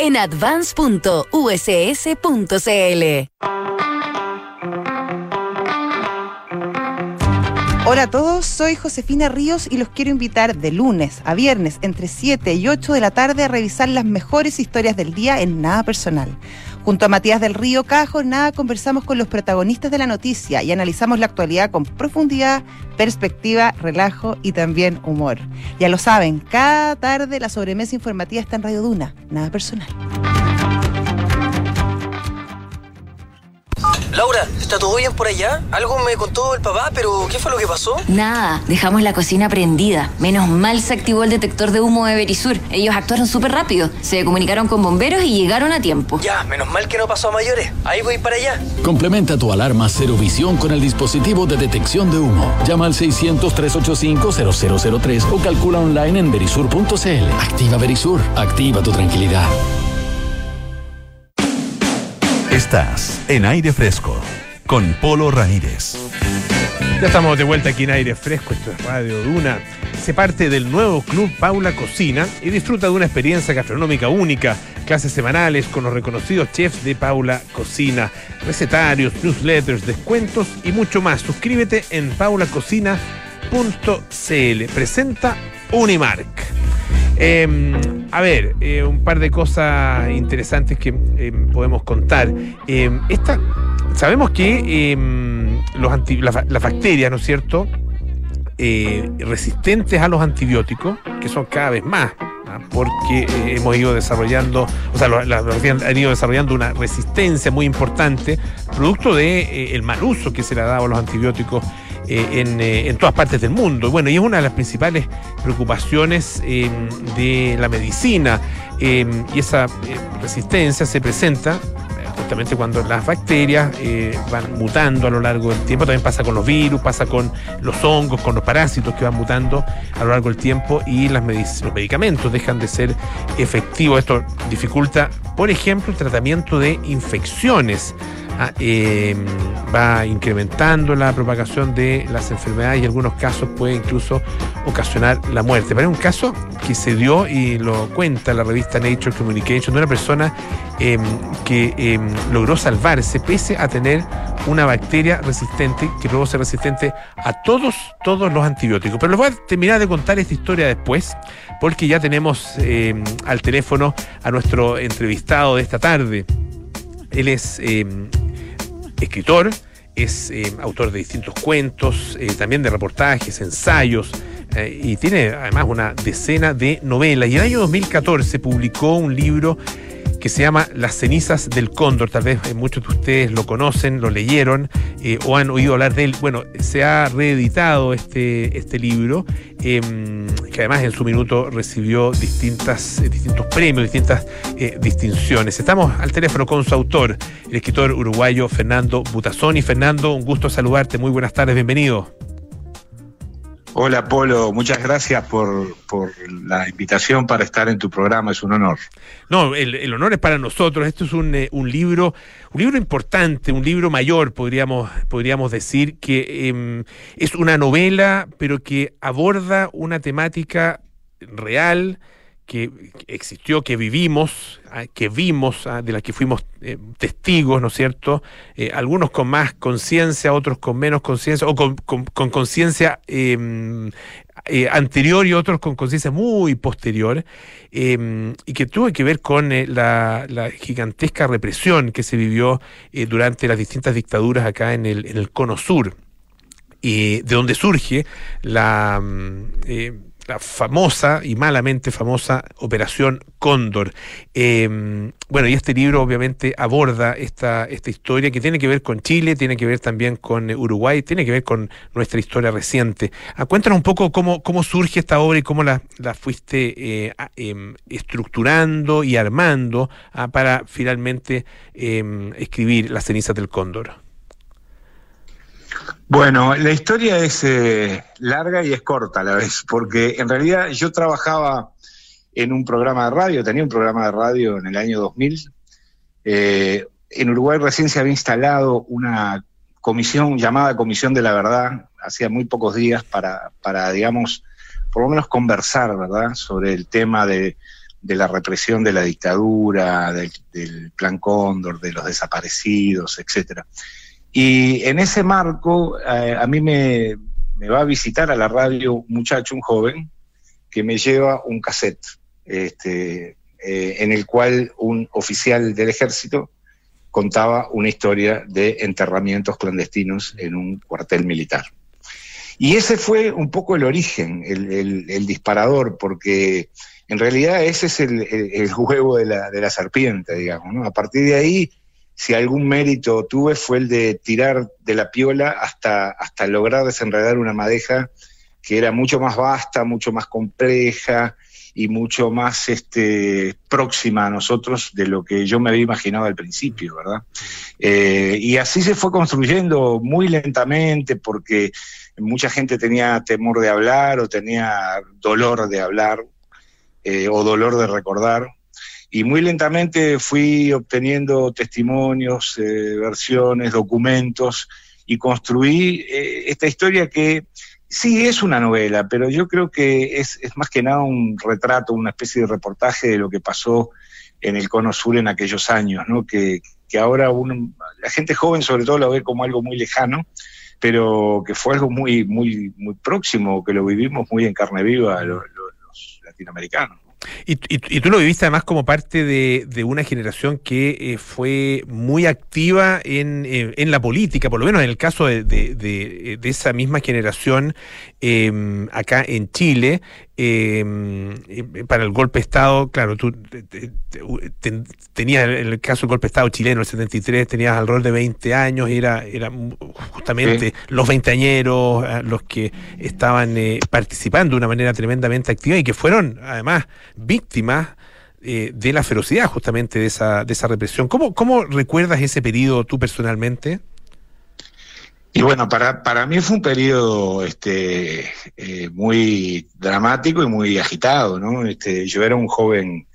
Speaker 5: en advance.uss.cl.
Speaker 6: Hola a todos, soy Josefina Ríos y los quiero invitar de lunes a viernes entre 7 y 8 de la tarde a revisar las mejores historias del día en Nada Personal. Junto a Matías del Río Cajo, nada conversamos con los protagonistas de la noticia y analizamos la actualidad con profundidad, perspectiva, relajo y también humor. Ya lo saben, cada tarde la sobremesa informativa está en Radio Duna, nada personal.
Speaker 7: Laura, ¿está todo bien por allá? Algo me contó el papá, pero ¿qué fue lo que pasó?
Speaker 8: Nada, dejamos la cocina prendida. Menos mal se activó el detector de humo de Berisur. Ellos actuaron súper rápido. Se comunicaron con bomberos y llegaron a tiempo.
Speaker 7: Ya, menos mal que no pasó a mayores. Ahí voy para allá.
Speaker 9: Complementa tu alarma Cero Visión con el dispositivo de detección de humo. Llama al 600-385-0003 o calcula online en berisur.cl. Activa Berisur. Activa tu tranquilidad.
Speaker 1: Estás en aire fresco con Polo Ramírez.
Speaker 2: Ya estamos de vuelta aquí en aire fresco, esto es Radio Duna. Se parte del nuevo club Paula Cocina y disfruta de una experiencia gastronómica única, clases semanales con los reconocidos chefs de Paula Cocina, recetarios, newsletters, descuentos y mucho más. Suscríbete en paulacocina.cl. Presenta Unimark. Em, a ver, eh, un par de cosas interesantes que em, podemos contar. Em, esta, sabemos que los las bacterias, ¿no es cierto? eh, resistentes a los antibióticos, que son cada vez más, ¿ah? porque eh, hemos ido desarrollando, o sea, lo- la- los han ido desarrollando una resistencia muy importante, producto de eh, el mal uso que se le ha dado a los antibióticos eh, en, eh, en todas partes del mundo. Bueno, y es una de las principales preocupaciones eh, de la medicina. eh, y esa eh, resistencia se presenta justamente cuando las bacterias van mutando a lo largo del tiempo. También pasa con los virus, pasa con los hongos, con los parásitos que van mutando a lo largo del tiempo y las los medicamentos dejan de ser efectivos. Esto dificulta, por ejemplo, el tratamiento de infecciones. Ah, eh, va incrementando la propagación de las enfermedades y en algunos casos puede incluso ocasionar la muerte. Pero un caso que se dio y lo cuenta la revista Nature Communication de una persona eh, que eh, logró salvarse pese a tener una bacteria resistente que luego se resistente a todos, todos los antibióticos. Pero les voy a terminar de contar esta historia después, porque ya tenemos eh, al teléfono a nuestro entrevistado de esta tarde. Él es escritor, es eh, autor de distintos cuentos, eh, también de reportajes, ensayos, eh, y tiene además una decena de novelas. Y en el año 2014 publicó un libro que se llama Las cenizas del cóndor. Tal vez muchos de ustedes lo conocen, lo leyeron eh, o han oído hablar de él. Bueno, se ha reeditado este, este libro, eh, que además en su minuto recibió distintas, eh, distintos premios, distintas eh, distinciones. Estamos al teléfono con su autor, el escritor uruguayo Fernando Butazoni. Fernando, un gusto saludarte. Muy buenas tardes, bienvenido.
Speaker 10: Hola Polo, muchas gracias por, por la invitación para estar en tu programa, es un honor.
Speaker 2: No, el, el honor es para nosotros. Esto es un, eh, un libro, un libro importante, un libro mayor, podríamos, podríamos decir, que em, es una novela, pero que aborda una temática real que existió, que vivimos, ah, que vimos, ah, de la que fuimos eh, testigos, ¿no es cierto? Eh, algunos con más conciencia, otros con menos conciencia, o con con- con conciencia em, eh, anterior y otros con conciencia muy posterior, eh, y que tuvo que ver con la, gigantesca represión que se vivió durante las distintas dictaduras acá en el, en el cono sur, y de donde surge la, eh, la famosa y malamente famosa Operación Cóndor. Eh, bueno, y este libro obviamente aborda esta, esta historia que tiene que ver con Chile, tiene que ver también con Uruguay, tiene que ver con nuestra historia reciente. Ah, cuéntanos un poco cómo, cómo surge esta obra y cómo la, fuiste eh, em, estructurando y armando ah, para finalmente em, escribir Las cenizas del cóndor.
Speaker 10: Bueno, la historia es eh, larga y es corta a la vez, porque en realidad yo trabajaba en un programa de radio, tenía un programa de radio en el año 2000. Eh, en Uruguay recién se había instalado una comisión llamada Comisión de la Verdad, hacía muy pocos días, para, para digamos, por lo menos conversar, ¿verdad?, sobre el tema de, de la represión de la dictadura, del, del Plan Cóndor, de los desaparecidos, etcétera. Y en ese marco, eh, a mí me, me va a visitar a la radio un muchacho, un joven, que me lleva un cassette, este, eh, en el cual un oficial del ejército contaba una historia de enterramientos clandestinos en un cuartel militar. Y ese fue un poco el origen, el, disparador, porque en realidad ese es el, el- huevo de la, de la serpiente, digamos. ¿no? A partir de ahí, si algún mérito tuve fue el de tirar de la piola hasta, hasta lograr desenredar una madeja que era mucho más vasta, mucho más compleja y mucho más este, próxima a nosotros de lo que yo me había imaginado al principio, ¿verdad? Eh, y así se fue construyendo muy lentamente porque mucha gente tenía temor de hablar o tenía dolor de hablar eh, o dolor de recordar. Y muy lentamente fui obteniendo testimonios, eh, versiones, documentos y construí eh, esta historia que sí es una novela, pero yo creo que es, más que nada un retrato, una especie de reportaje de lo que pasó en el Cono Sur en aquellos años, ¿no? que, ahora la gente joven sobre todo lo ve como algo muy lejano, pero que fue algo muy, muy, muy próximo, que lo vivimos muy en carne viva lo- lo- los latinoamericanos.
Speaker 2: Y, y, y, tú lo viviste además como parte de, de una generación que eh, fue muy activa en, eh, en, la política, por lo menos en el caso de, de, esa misma generación eh, acá en Chile. Em, para el golpe de Estado, claro, tú tenías en el caso del golpe de Estado chileno, el 73, tenías alrededor de 20 años, y era, era justamente los veinteañeros eh, los que estaban participando de una manera tremendamente activa y que fueron además víctimas eh, de la ferocidad justamente de esa, de esa represión. ¿Cómo, ¿Cómo recuerdas ese periodo tú personalmente?
Speaker 10: Y bueno, para, para mí fue un periodo este, eh, muy dramático y muy agitado, ¿no? Este, yo era un joven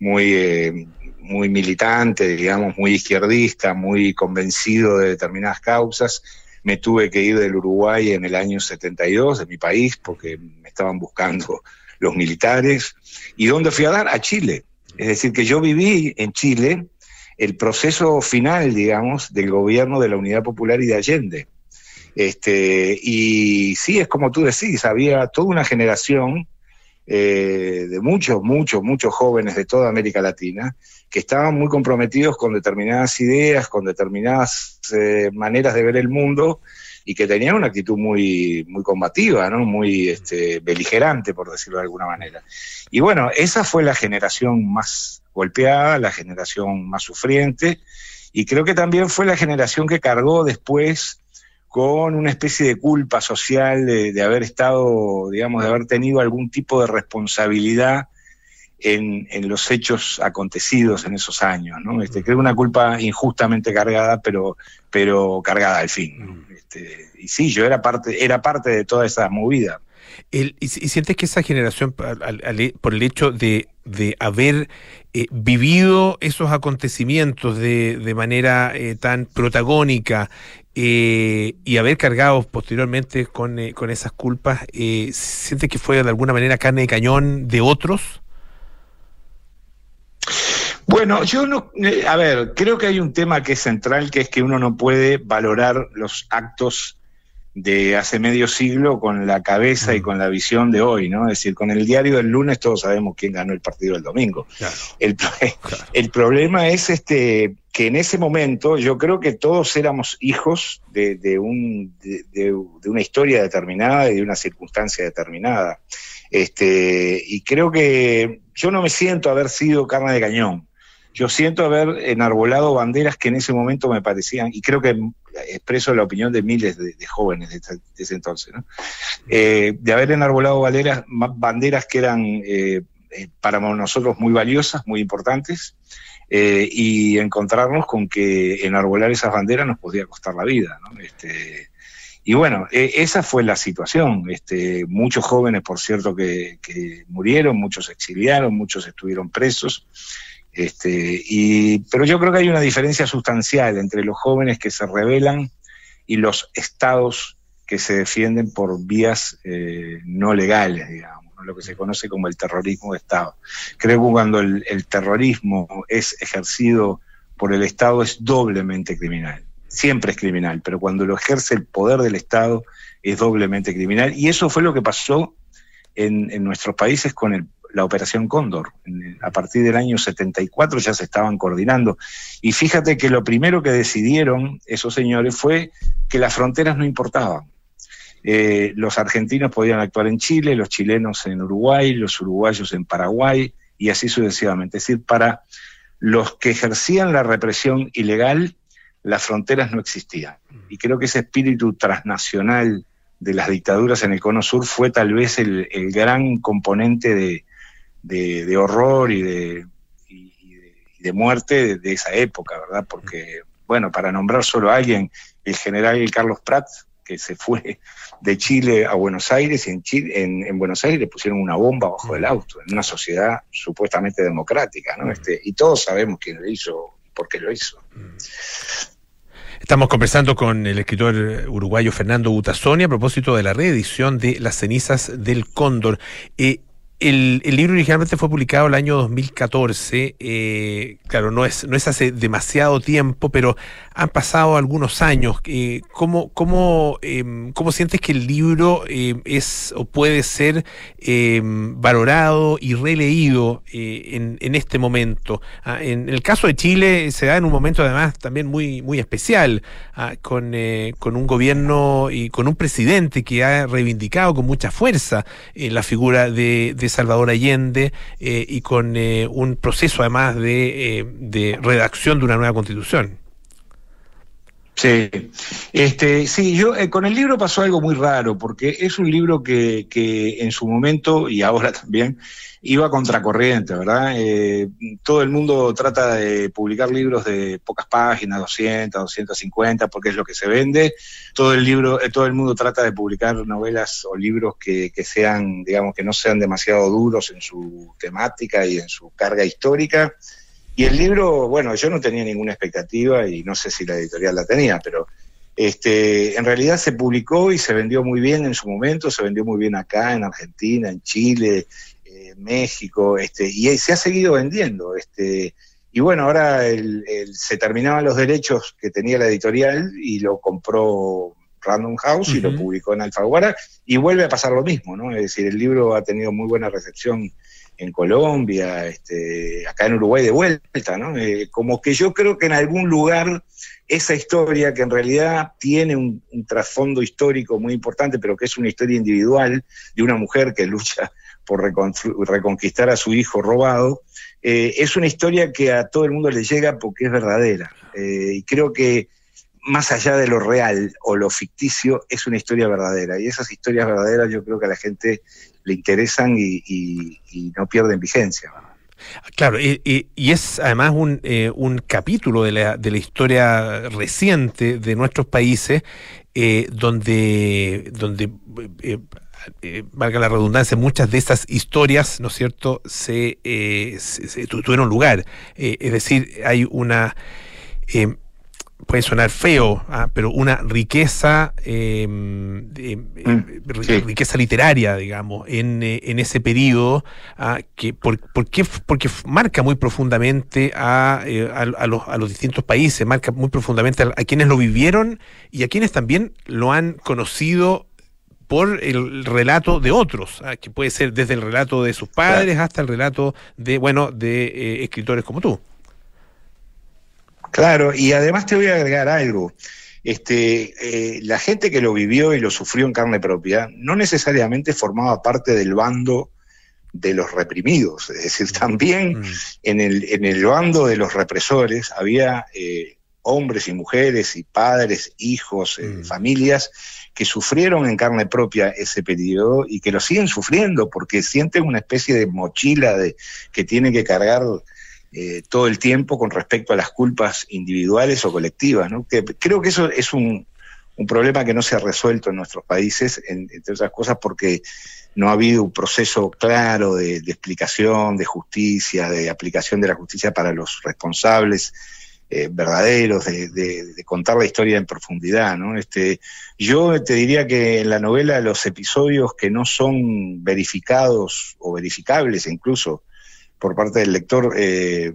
Speaker 10: muy, eh, muy militante, digamos, muy izquierdista, muy convencido de determinadas causas. Me tuve que ir del Uruguay en el año 72, de mi país, porque me estaban buscando los militares. ¿Y dónde fui a dar? A Chile. Es decir, que yo viví en Chile el proceso final, digamos, del gobierno de la Unidad Popular y de Allende. Este, y sí, es como tú decís, había toda una generación eh, de muchos, muchos, muchos jóvenes de toda América Latina que estaban muy comprometidos con determinadas ideas, con determinadas eh, maneras de ver el mundo y que tenían una actitud muy, muy combativa, ¿no? muy este, beligerante, por decirlo de alguna manera. Y bueno, esa fue la generación más golpeada, la generación más sufriente, y creo que también fue la generación que cargó después con una especie de culpa social de, de haber estado, digamos, de haber tenido algún tipo de responsabilidad en, en, los hechos acontecidos en esos años, ¿no? Este, creo una culpa injustamente cargada, pero, pero cargada al fin. Este, y sí, yo era parte, era parte de toda esa movida.
Speaker 2: El, y, sientes que esa generación, por el hecho de, haber eh, vivido esos acontecimientos de, manera eh, tan protagónica eh, y haber cargado posteriormente con, con esas culpas, ¿sientes que fue de alguna manera carne de cañón de otros?
Speaker 10: Bueno, yo no, a ver, creo que hay un tema que es central, que es que uno no puede valorar los actos de hace medio siglo con la cabeza y con la visión de hoy, ¿no? Es decir, con el diario del lunes todos sabemos quién ganó el partido del domingo. Claro. El, claro. el, problema es este que en ese momento yo creo que todos éramos hijos de, de un, de, de, una historia determinada y de una circunstancia determinada. Este, y creo que yo no me siento haber sido carne de cañón yo siento haber enarbolado banderas que en ese momento me parecían, y creo que expreso la opinión de miles de, jóvenes de, ese entonces, ¿no? eh, de haber enarbolado banderas, que eran eh, para nosotros muy valiosas, muy importantes, eh, y encontrarnos con que enarbolar esas banderas nos podía costar la vida. Este, y bueno, eh, esa fue la situación. Este, muchos jóvenes, por cierto, que, que murieron, muchos se exiliaron, muchos estuvieron presos. Este, y, pero yo creo que hay una diferencia sustancial entre los jóvenes que se rebelan y los estados que se defienden por vías eh, no legales, digamos, ¿no? lo que se conoce como el terrorismo de Estado. Creo que cuando el, terrorismo es ejercido por el Estado es doblemente criminal. Siempre es criminal, pero cuando lo ejerce el poder del Estado es doblemente criminal. Y eso fue lo que pasó en, en nuestros países con el la Operación Cóndor. A partir del año 74 ya se estaban coordinando. Y fíjate que lo primero que decidieron esos señores fue que las fronteras no importaban. Eh, los argentinos podían actuar en Chile, los chilenos en Uruguay, los uruguayos en Paraguay y así sucesivamente. Es decir, para los que ejercían la represión ilegal, las fronteras no existían. Y creo que ese espíritu transnacional de las dictaduras en el Cono Sur fue tal vez el, el gran componente de, de, de horror y de, y, y, de, muerte de, esa época, ¿verdad? Porque, bueno, para nombrar solo a alguien, el general Carlos Prat, que se fue de Chile a Buenos Aires y en, Chile, en, en Buenos Aires le pusieron una bomba bajo el auto, en una sociedad supuestamente democrática, ¿no? Este, y todos sabemos quién lo hizo y por qué lo hizo.
Speaker 2: Estamos conversando con el escritor uruguayo Fernando Butazoni a propósito de la reedición de Las cenizas del cóndor. Eh, el, libro originalmente fue publicado el año 2014. eh, claro, no es, no es hace demasiado tiempo, pero han pasado algunos años. Eh, ¿cómo, cómo, em, cómo sientes que el libro eh, es o puede ser em, valorado y releído eh, en, en este momento? Ah, en el caso de Chile se da en un momento además también muy, muy especial, ah, con, eh, con un gobierno y con un presidente que ha reivindicado con mucha fuerza eh, la figura de Salvador Allende eh, y con eh, un proceso además de, eh, de redacción de una nueva constitución.
Speaker 10: Sí, este, sí, yo eh, con el libro pasó algo muy raro, porque es un libro que, que en su momento, y ahora también, iba contracorriente, ¿verdad? Eh, todo el mundo trata de publicar libros de pocas páginas, 200, 250, porque es lo que se vende. Todo el libro, eh, todo el mundo trata de publicar novelas o libros que, que sean, digamos, que no sean demasiado duros en su temática y en su carga histórica. Y el libro, bueno, yo no tenía ninguna expectativa y no sé si la editorial la tenía, pero este, en realidad se publicó y se vendió muy bien en su momento, se vendió muy bien acá, en Argentina, en Chile, eh, México, este, y se ha seguido vendiendo. Este, y bueno, ahora el, el, se terminaban los derechos que tenía la editorial y lo compró Random House uh -huh. y lo publicó en Alfaguara y vuelve a pasar lo mismo, ¿no? Es decir, el libro ha tenido muy buena recepción en Colombia, este, acá en Uruguay de vuelta, ¿no? Eh, como que yo creo que en algún lugar esa historia, que en realidad tiene un, trasfondo histórico muy importante, pero que es una historia individual de una mujer que lucha por reconquistar a su hijo robado, eh, es una historia que a todo el mundo le llega porque es verdadera. Eh, y creo que más allá de lo real o lo ficticio, es una historia verdadera. Y esas historias verdaderas yo creo que a la gente le interesan y, no pierden vigencia.
Speaker 2: Claro, y, y, es además un, eh, un capítulo de la, de la, historia reciente de nuestros países eh, donde, donde eh, eh, valga la redundancia, muchas de esas historias, ¿no es cierto?, se, se tuvieron lugar. es decir, hay una puede sonar feo, ah, pero una riqueza, eh, eh, mm, sí. riqueza literaria, digamos, en, eh, en ese periodo, ah, que por, porque, porque marca muy profundamente a, a, a, los, a, los, distintos países, marca muy profundamente a, quienes lo vivieron y a quienes también lo han conocido por el relato de otros, ah, que puede ser desde el relato de sus padres claro. hasta el relato de, bueno, de escritores como tú.
Speaker 10: Claro, y además te voy a agregar algo. Este, eh, la gente que lo vivió y lo sufrió en carne propia no necesariamente formaba parte del bando de los reprimidos, es decir, también mm. en, el, en el bando de los represores había eh, hombres y mujeres y padres, hijos, eh, mm. familias que sufrieron en carne propia ese periodo y que lo siguen sufriendo porque sienten una especie de mochila de, que tienen que cargar eh, todo el tiempo con respecto a las culpas individuales o colectivas. ¿no? Que creo que eso es un, problema que no se ha resuelto en nuestros países, en, entre otras cosas porque no ha habido un proceso claro de, explicación, de justicia, de aplicación de la justicia para los responsables eh, verdaderos, de, de, de, contar la historia en profundidad. Este, yo te diría que en la novela los episodios que no son verificados o verificables incluso, por parte del lector eh,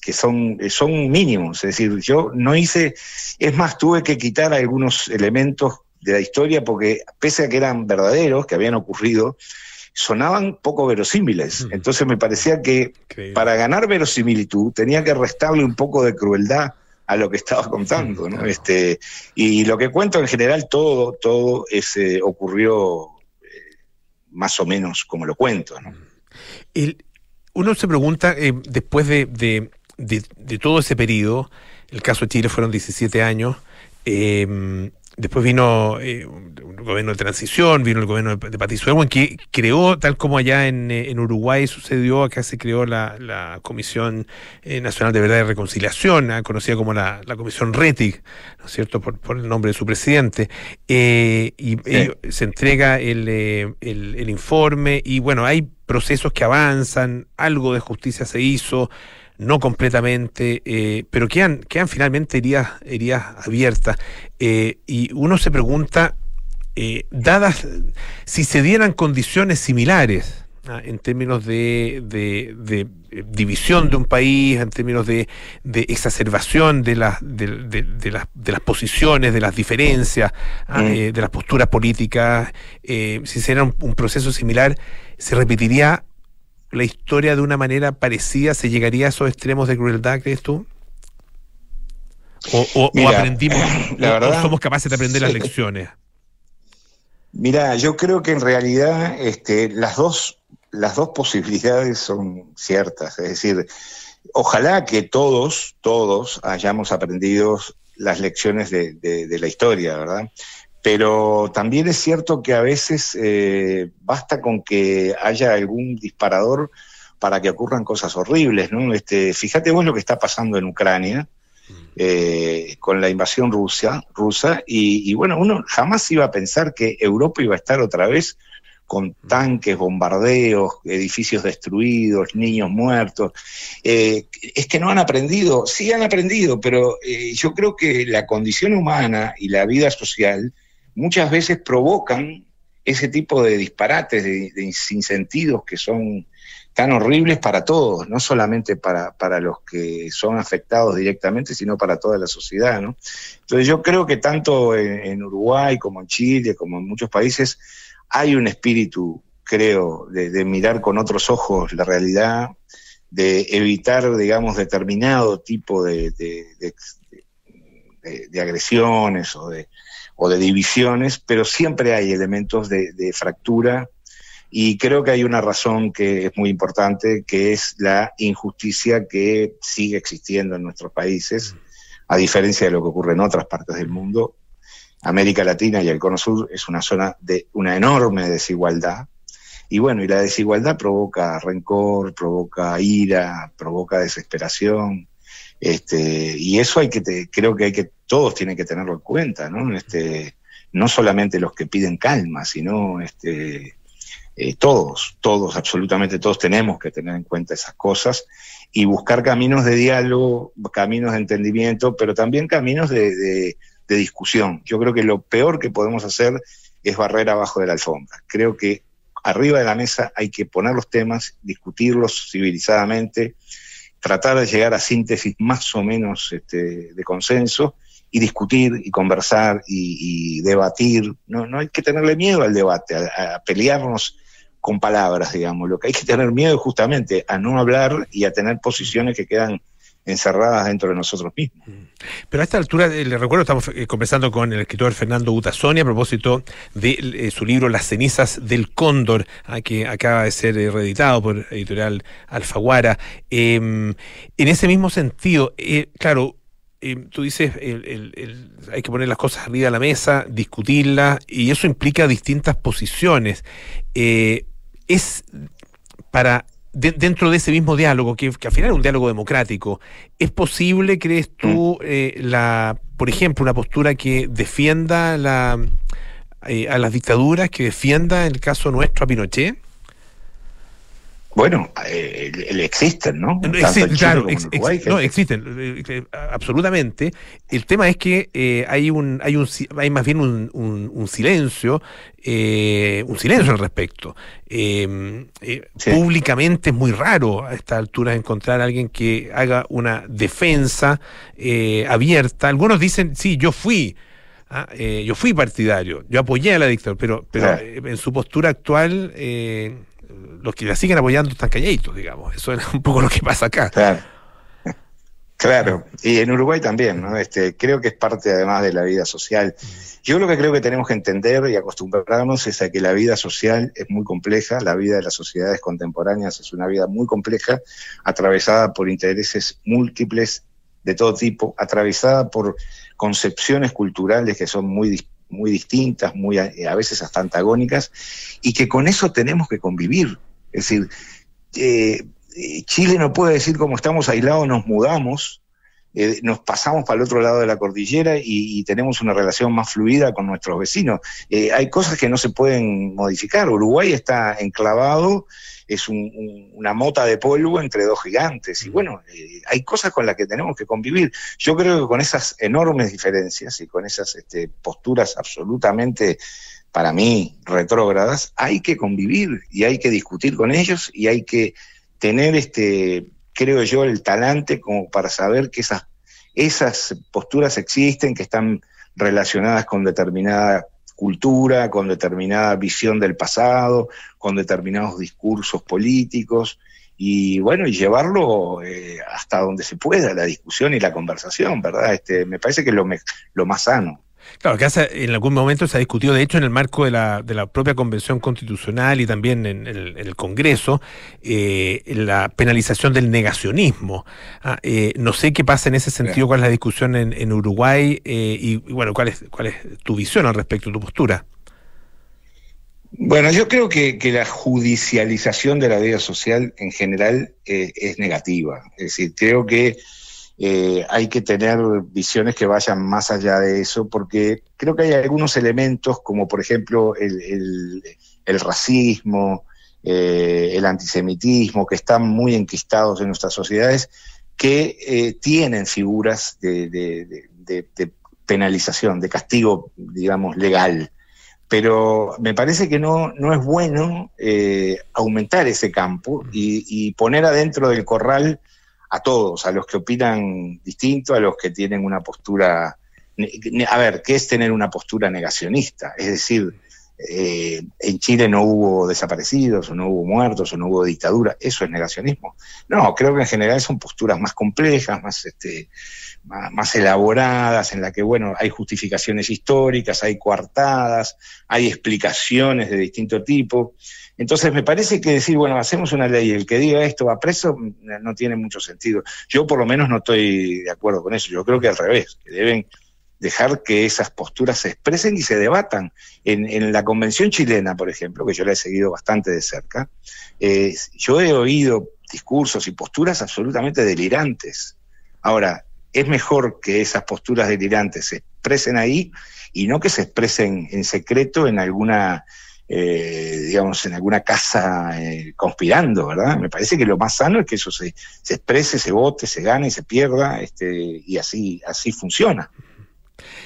Speaker 10: que son, son mínimos. Es decir, yo no hice, es más, tuve que quitar algunos elementos de la historia porque pese a que eran verdaderos, que habían ocurrido, sonaban poco verosímiles. Entonces me parecía que Increíble. para ganar verosimilitud tenía que restarle un poco de crueldad a lo que estaba contando, ¿no? Este, y lo que cuento en general todo, todo ese ocurrió eh, más o menos como lo cuento, ¿no?
Speaker 2: El, uno se pregunta, eh, después de, de, de, todo ese periodo, el caso de Chile fueron 17 años, eh, después vino eh, un gobierno de transición, vino el gobierno de, de Patricio Erwin, que creó, tal como allá en, eh, en, Uruguay sucedió, acá se creó la, la Comisión eh, Nacional de Verdad y Reconciliación, ¿eh? conocida como la, la, Comisión RETIC, ¿no es cierto?, por, por el nombre de su presidente, y sí. se entrega el, el, el informe, y bueno, hay procesos que avanzan, algo de justicia se hizo, no completamente, eh, pero quedan, quedan finalmente heridas, heridas abiertas. Eh, y uno se pregunta, eh, dadas, si se dieran condiciones similares, ah, en términos de, de, de, división de un país, en términos de, de exacerbación de las, de, de, las, de las posiciones, de las diferencias, ah,
Speaker 10: Mm.
Speaker 2: de las posturas políticas. Si se era un, un proceso similar, ¿se repetiría la historia de una manera parecida? ¿Se llegaría a esos extremos de crueldad, crees tú? ¿O, o- aprendimos,
Speaker 10: la
Speaker 2: o- o
Speaker 10: verdad,
Speaker 2: somos capaces de aprender las lecciones?
Speaker 10: Mira, yo creo que en realidad este, las, dos, las dos posibilidades son ciertas. Es decir, ojalá que todos, todos hayamos aprendido las lecciones de, de- de la historia, ¿verdad? Pero también es cierto que a veces eh, basta con que haya algún disparador para que ocurran cosas horribles, ¿no? Este, fíjate vos lo que está pasando en Ucrania eh, con la invasión rusa, rusa y, y bueno, uno jamás iba a pensar que Europa iba a estar otra vez con tanques, bombardeos, edificios destruidos, niños muertos. Eh, es que no han aprendido, sí han aprendido, pero eh, yo creo que la condición humana y la vida social muchas veces provocan ese tipo de disparates, de, de sinsentidos que son tan horribles para todos, no solamente para, para los que son afectados directamente, sino para toda la sociedad. ¿no? Entonces yo creo que tanto en, Uruguay como en Chile, como en muchos países, hay un espíritu, creo, de, mirar con otros ojos la realidad, de evitar, digamos, determinado tipo de- de agresiones o de, o de divisiones, pero siempre hay elementos de, fractura y creo que hay una razón que es muy importante, que es la injusticia que sigue existiendo en nuestros países, a diferencia de lo que ocurre en otras partes del mundo. América Latina y el Cono Sur es una zona de una enorme desigualdad. Y bueno, y la desigualdad provoca rencor, provoca ira, provoca desesperación. Este, y eso hay que creo que hay que todos tienen que tenerlo en cuenta, ¿no? Este, no solamente los que piden calma, sino este, eh, todos, todos, absolutamente todos tenemos que tener en cuenta esas cosas y buscar caminos de diálogo, caminos de entendimiento, pero también caminos de- de discusión. Yo creo que lo peor que podemos hacer es barrer abajo de la alfombra. Creo que arriba de la mesa hay que poner los temas, discutirlos civilizadamente, tratar de llegar a síntesis más o menos este, de consenso y discutir y conversar y, y debatir. No, no hay que tenerle miedo al debate, a, a pelearnos con palabras, digamos. Lo que hay que tener miedo es justamente a no hablar y a tener posiciones que quedan encerradas dentro de nosotros mismos.
Speaker 2: Pero a esta altura, eh, le recuerdo, estamos eh, conversando con el escritor Fernando Utasoni a propósito de eh, su libro Las cenizas del cóndor, ah, que acaba de ser reeditado por editorial Alfaguara. Eh, en ese mismo sentido, claro, eh, tú dices, el- hay que poner las cosas arriba de la mesa, discutirlas, y eso implica distintas posiciones. Es para de- dentro de ese mismo diálogo, que, que al final es un diálogo democrático, ¿es posible, crees tú, eh, la, por ejemplo, una postura que defienda la, eh, a las dictaduras, que defienda, en el caso nuestro, a Pinochet?
Speaker 10: Bueno, eh, el- existen, ¿no?
Speaker 2: No,
Speaker 10: Tanto
Speaker 2: exi-
Speaker 10: en Chile
Speaker 2: claro, ex- no, existen, eh, eh, absolutamente. El tema es que eh, hay un, hay un, hay más bien un, un- un silencio, eh, un silencio al respecto. Eh, eh, Públicamente es muy raro a esta altura encontrar a alguien que haga una defensa eh, abierta. Algunos dicen, sí, yo fui. ah, eh, yo fui partidario, yo apoyé a la dictadura, pero, pero eh, en su postura actual, eh, los que la siguen apoyando están calladitos, digamos. Eso es un poco lo que pasa acá.
Speaker 10: Claro. Claro, y en Uruguay también, ¿no? Este, creo que es parte además de la vida social. Yo lo que creo que tenemos que entender y acostumbrarnos es a que la vida social es muy compleja, la vida de las sociedades contemporáneas es una vida muy compleja, atravesada por intereses múltiples de todo tipo, atravesada por concepciones culturales que son muy, dis- muy distintas, muy a, a veces hasta antagónicas, y que con eso tenemos que convivir. Es decir, eh, eh, Chile no puede decir como estamos aislados, nos mudamos, eh, nos pasamos para el otro lado de la cordillera y, y tenemos una relación más fluida con nuestros vecinos. Eh, hay cosas que no se pueden modificar. Uruguay está enclavado, es un- un- una mota de polvo entre dos gigantes. Y bueno, eh, hay cosas con las que tenemos que convivir. Yo creo que con esas enormes diferencias y con esas este, posturas absolutamente para mí, retrógradas, hay que convivir y hay que discutir con ellos y hay que tener, este, creo yo, el talante como para saber que esas, esas posturas existen, que están relacionadas con determinada cultura, con determinada visión del pasado, con determinados discursos políticos, y bueno, y llevarlo eh, hasta donde se pueda, la discusión y la conversación, ¿verdad? Este, me parece que es lo, lo más sano.
Speaker 2: Claro, que en algún momento se ha discutido, de hecho, en el marco de la, de la propia Convención Constitucional y también en, el, Congreso, eh, la penalización del negacionismo. Ah, eh, no sé qué pasa en ese sentido, cuál es la discusión en, Uruguay eh, y, bueno, cuál es, cuál es tu visión al respecto, tu postura.
Speaker 10: Bueno, yo creo que, la judicialización de la vida social en general eh, es negativa. Es decir, creo que eh, hay que tener visiones que vayan más allá de eso, porque creo que hay algunos elementos, como por ejemplo el, racismo, eh, el antisemitismo, que están muy enquistados en nuestras sociedades, que tienen figuras de penalización, de castigo, digamos, legal. Pero me parece que no, no es bueno eh, aumentar ese campo y, poner adentro del corral a todos, a los que opinan distinto, a los que tienen una postura... A ver, ¿qué es tener una postura negacionista? Es decir, eh, en Chile no hubo desaparecidos, o no hubo muertos, o no hubo dictadura. Eso es negacionismo. No, creo que en general son posturas más complejas, más, este, más, elaboradas, en la que, bueno, hay justificaciones históricas, hay coartadas, hay explicaciones de distinto tipo. Entonces, me parece que decir, bueno, hacemos una ley, el que diga esto va preso, no tiene mucho sentido. Yo, por lo menos, no estoy de acuerdo con eso. Yo creo que al revés, que deben dejar que esas posturas se expresen y se debatan. En, la Convención chilena, por ejemplo, que yo la he seguido bastante de cerca, eh, yo he oído discursos y posturas absolutamente delirantes. Ahora, es mejor que esas posturas delirantes se expresen ahí y no que se expresen en secreto en alguna, eh, digamos, en alguna casa eh, conspirando, ¿verdad? Me parece que lo más sano es que eso se, se exprese, se vote, se gane, se pierda, este, y así, así funciona.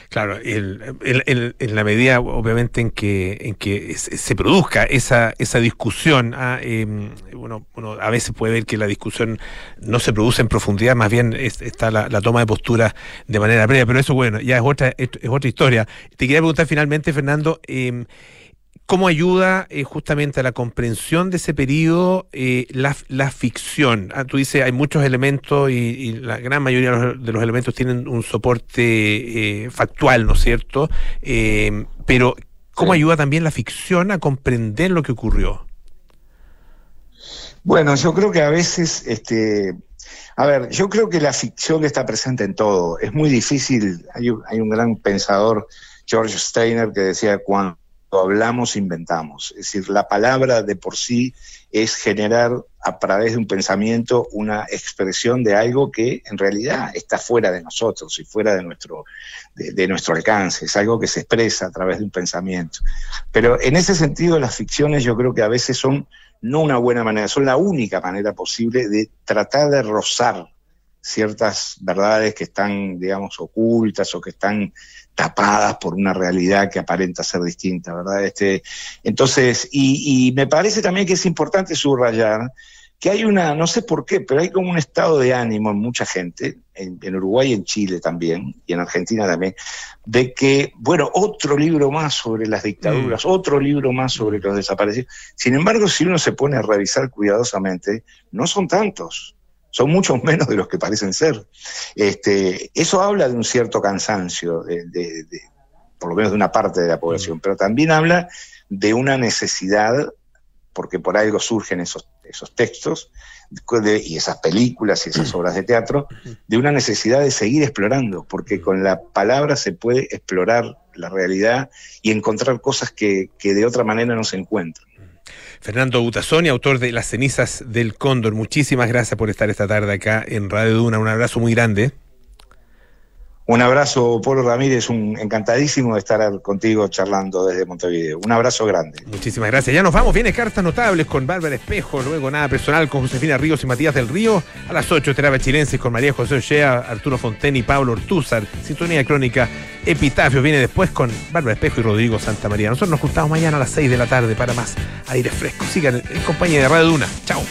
Speaker 2: Claro, en la medida obviamente en que en que se produzca esa esa discusión, ah, em, uno, a veces puede ver que la discusión no se produce en profundidad, más bien está la, toma de postura de manera previa, pero eso bueno, ya es otra es, otra historia. Te quería preguntar finalmente, Fernando. Eh, ¿Cómo ayuda eh, justamente a la comprensión de ese periodo eh, la, ficción? Ah, tú dices, hay muchos elementos y, la gran mayoría de los, elementos tienen un soporte eh, factual, ¿no es cierto? pero, ¿cómo ayuda también la ficción a comprender lo que ocurrió?
Speaker 10: Bueno, yo creo que a veces, este, a ver, yo creo que la ficción está presente en todo. Es muy difícil, hay un, hay un gran pensador, George Steiner, que decía, cuando hablamos, inventamos. Es decir, la palabra de por sí es generar a través de un pensamiento una expresión de algo que en realidad está fuera de nosotros y fuera de nuestro, de, nuestro alcance. Es algo que se expresa a través de un pensamiento. Pero en ese sentido, las ficciones yo creo que a veces son no una buena manera, son la única manera posible de tratar de rozar ciertas verdades que están, digamos, ocultas o que están tapadas por una realidad que aparenta ser distinta, ¿verdad? Este, entonces, y, me parece también que es importante subrayar que hay una, no sé por qué, pero hay como un estado de ánimo en mucha gente, en, Uruguay y en Chile también, y en Argentina también, de que, bueno, otro libro más sobre las dictaduras, mm. otro libro más sobre los desaparecidos. Sin embargo, si uno se pone a revisar cuidadosamente, no son tantos son muchos menos de los que parecen ser. Este, eso habla de un cierto cansancio, de, por lo menos de una parte de la población, mm. pero también habla de una necesidad, porque por algo surgen esos, esos textos y esas películas y esas mm. obras de teatro, de una necesidad de seguir explorando, porque mm. con la palabra se puede explorar la realidad y encontrar cosas que, que de otra manera no se encuentran.
Speaker 2: Fernando Butazoni, autor de Las cenizas del cóndor. Muchísimas gracias por estar esta tarde acá en Radio Duna. Un abrazo muy grande.
Speaker 10: Un abrazo, Polo Ramírez, un encantadísimo de estar contigo charlando desde Montevideo. Un abrazo grande.
Speaker 2: Muchísimas gracias. Ya nos vamos. Viene cartas notables con Bárbara Espejo, luego nada personal con Josefina Ríos y Matías del Río. A las 8, terapia chilenses con María José Ochea, Arturo Fonten y Pablo Ortúzar. Sintonía crónica Epitafio viene después con Bárbara Espejo y Rodrigo Santa María. Nosotros nos juntamos mañana a las 6 de la tarde para más aire fresco. Sigan en compañía de Radio Duna. Chao.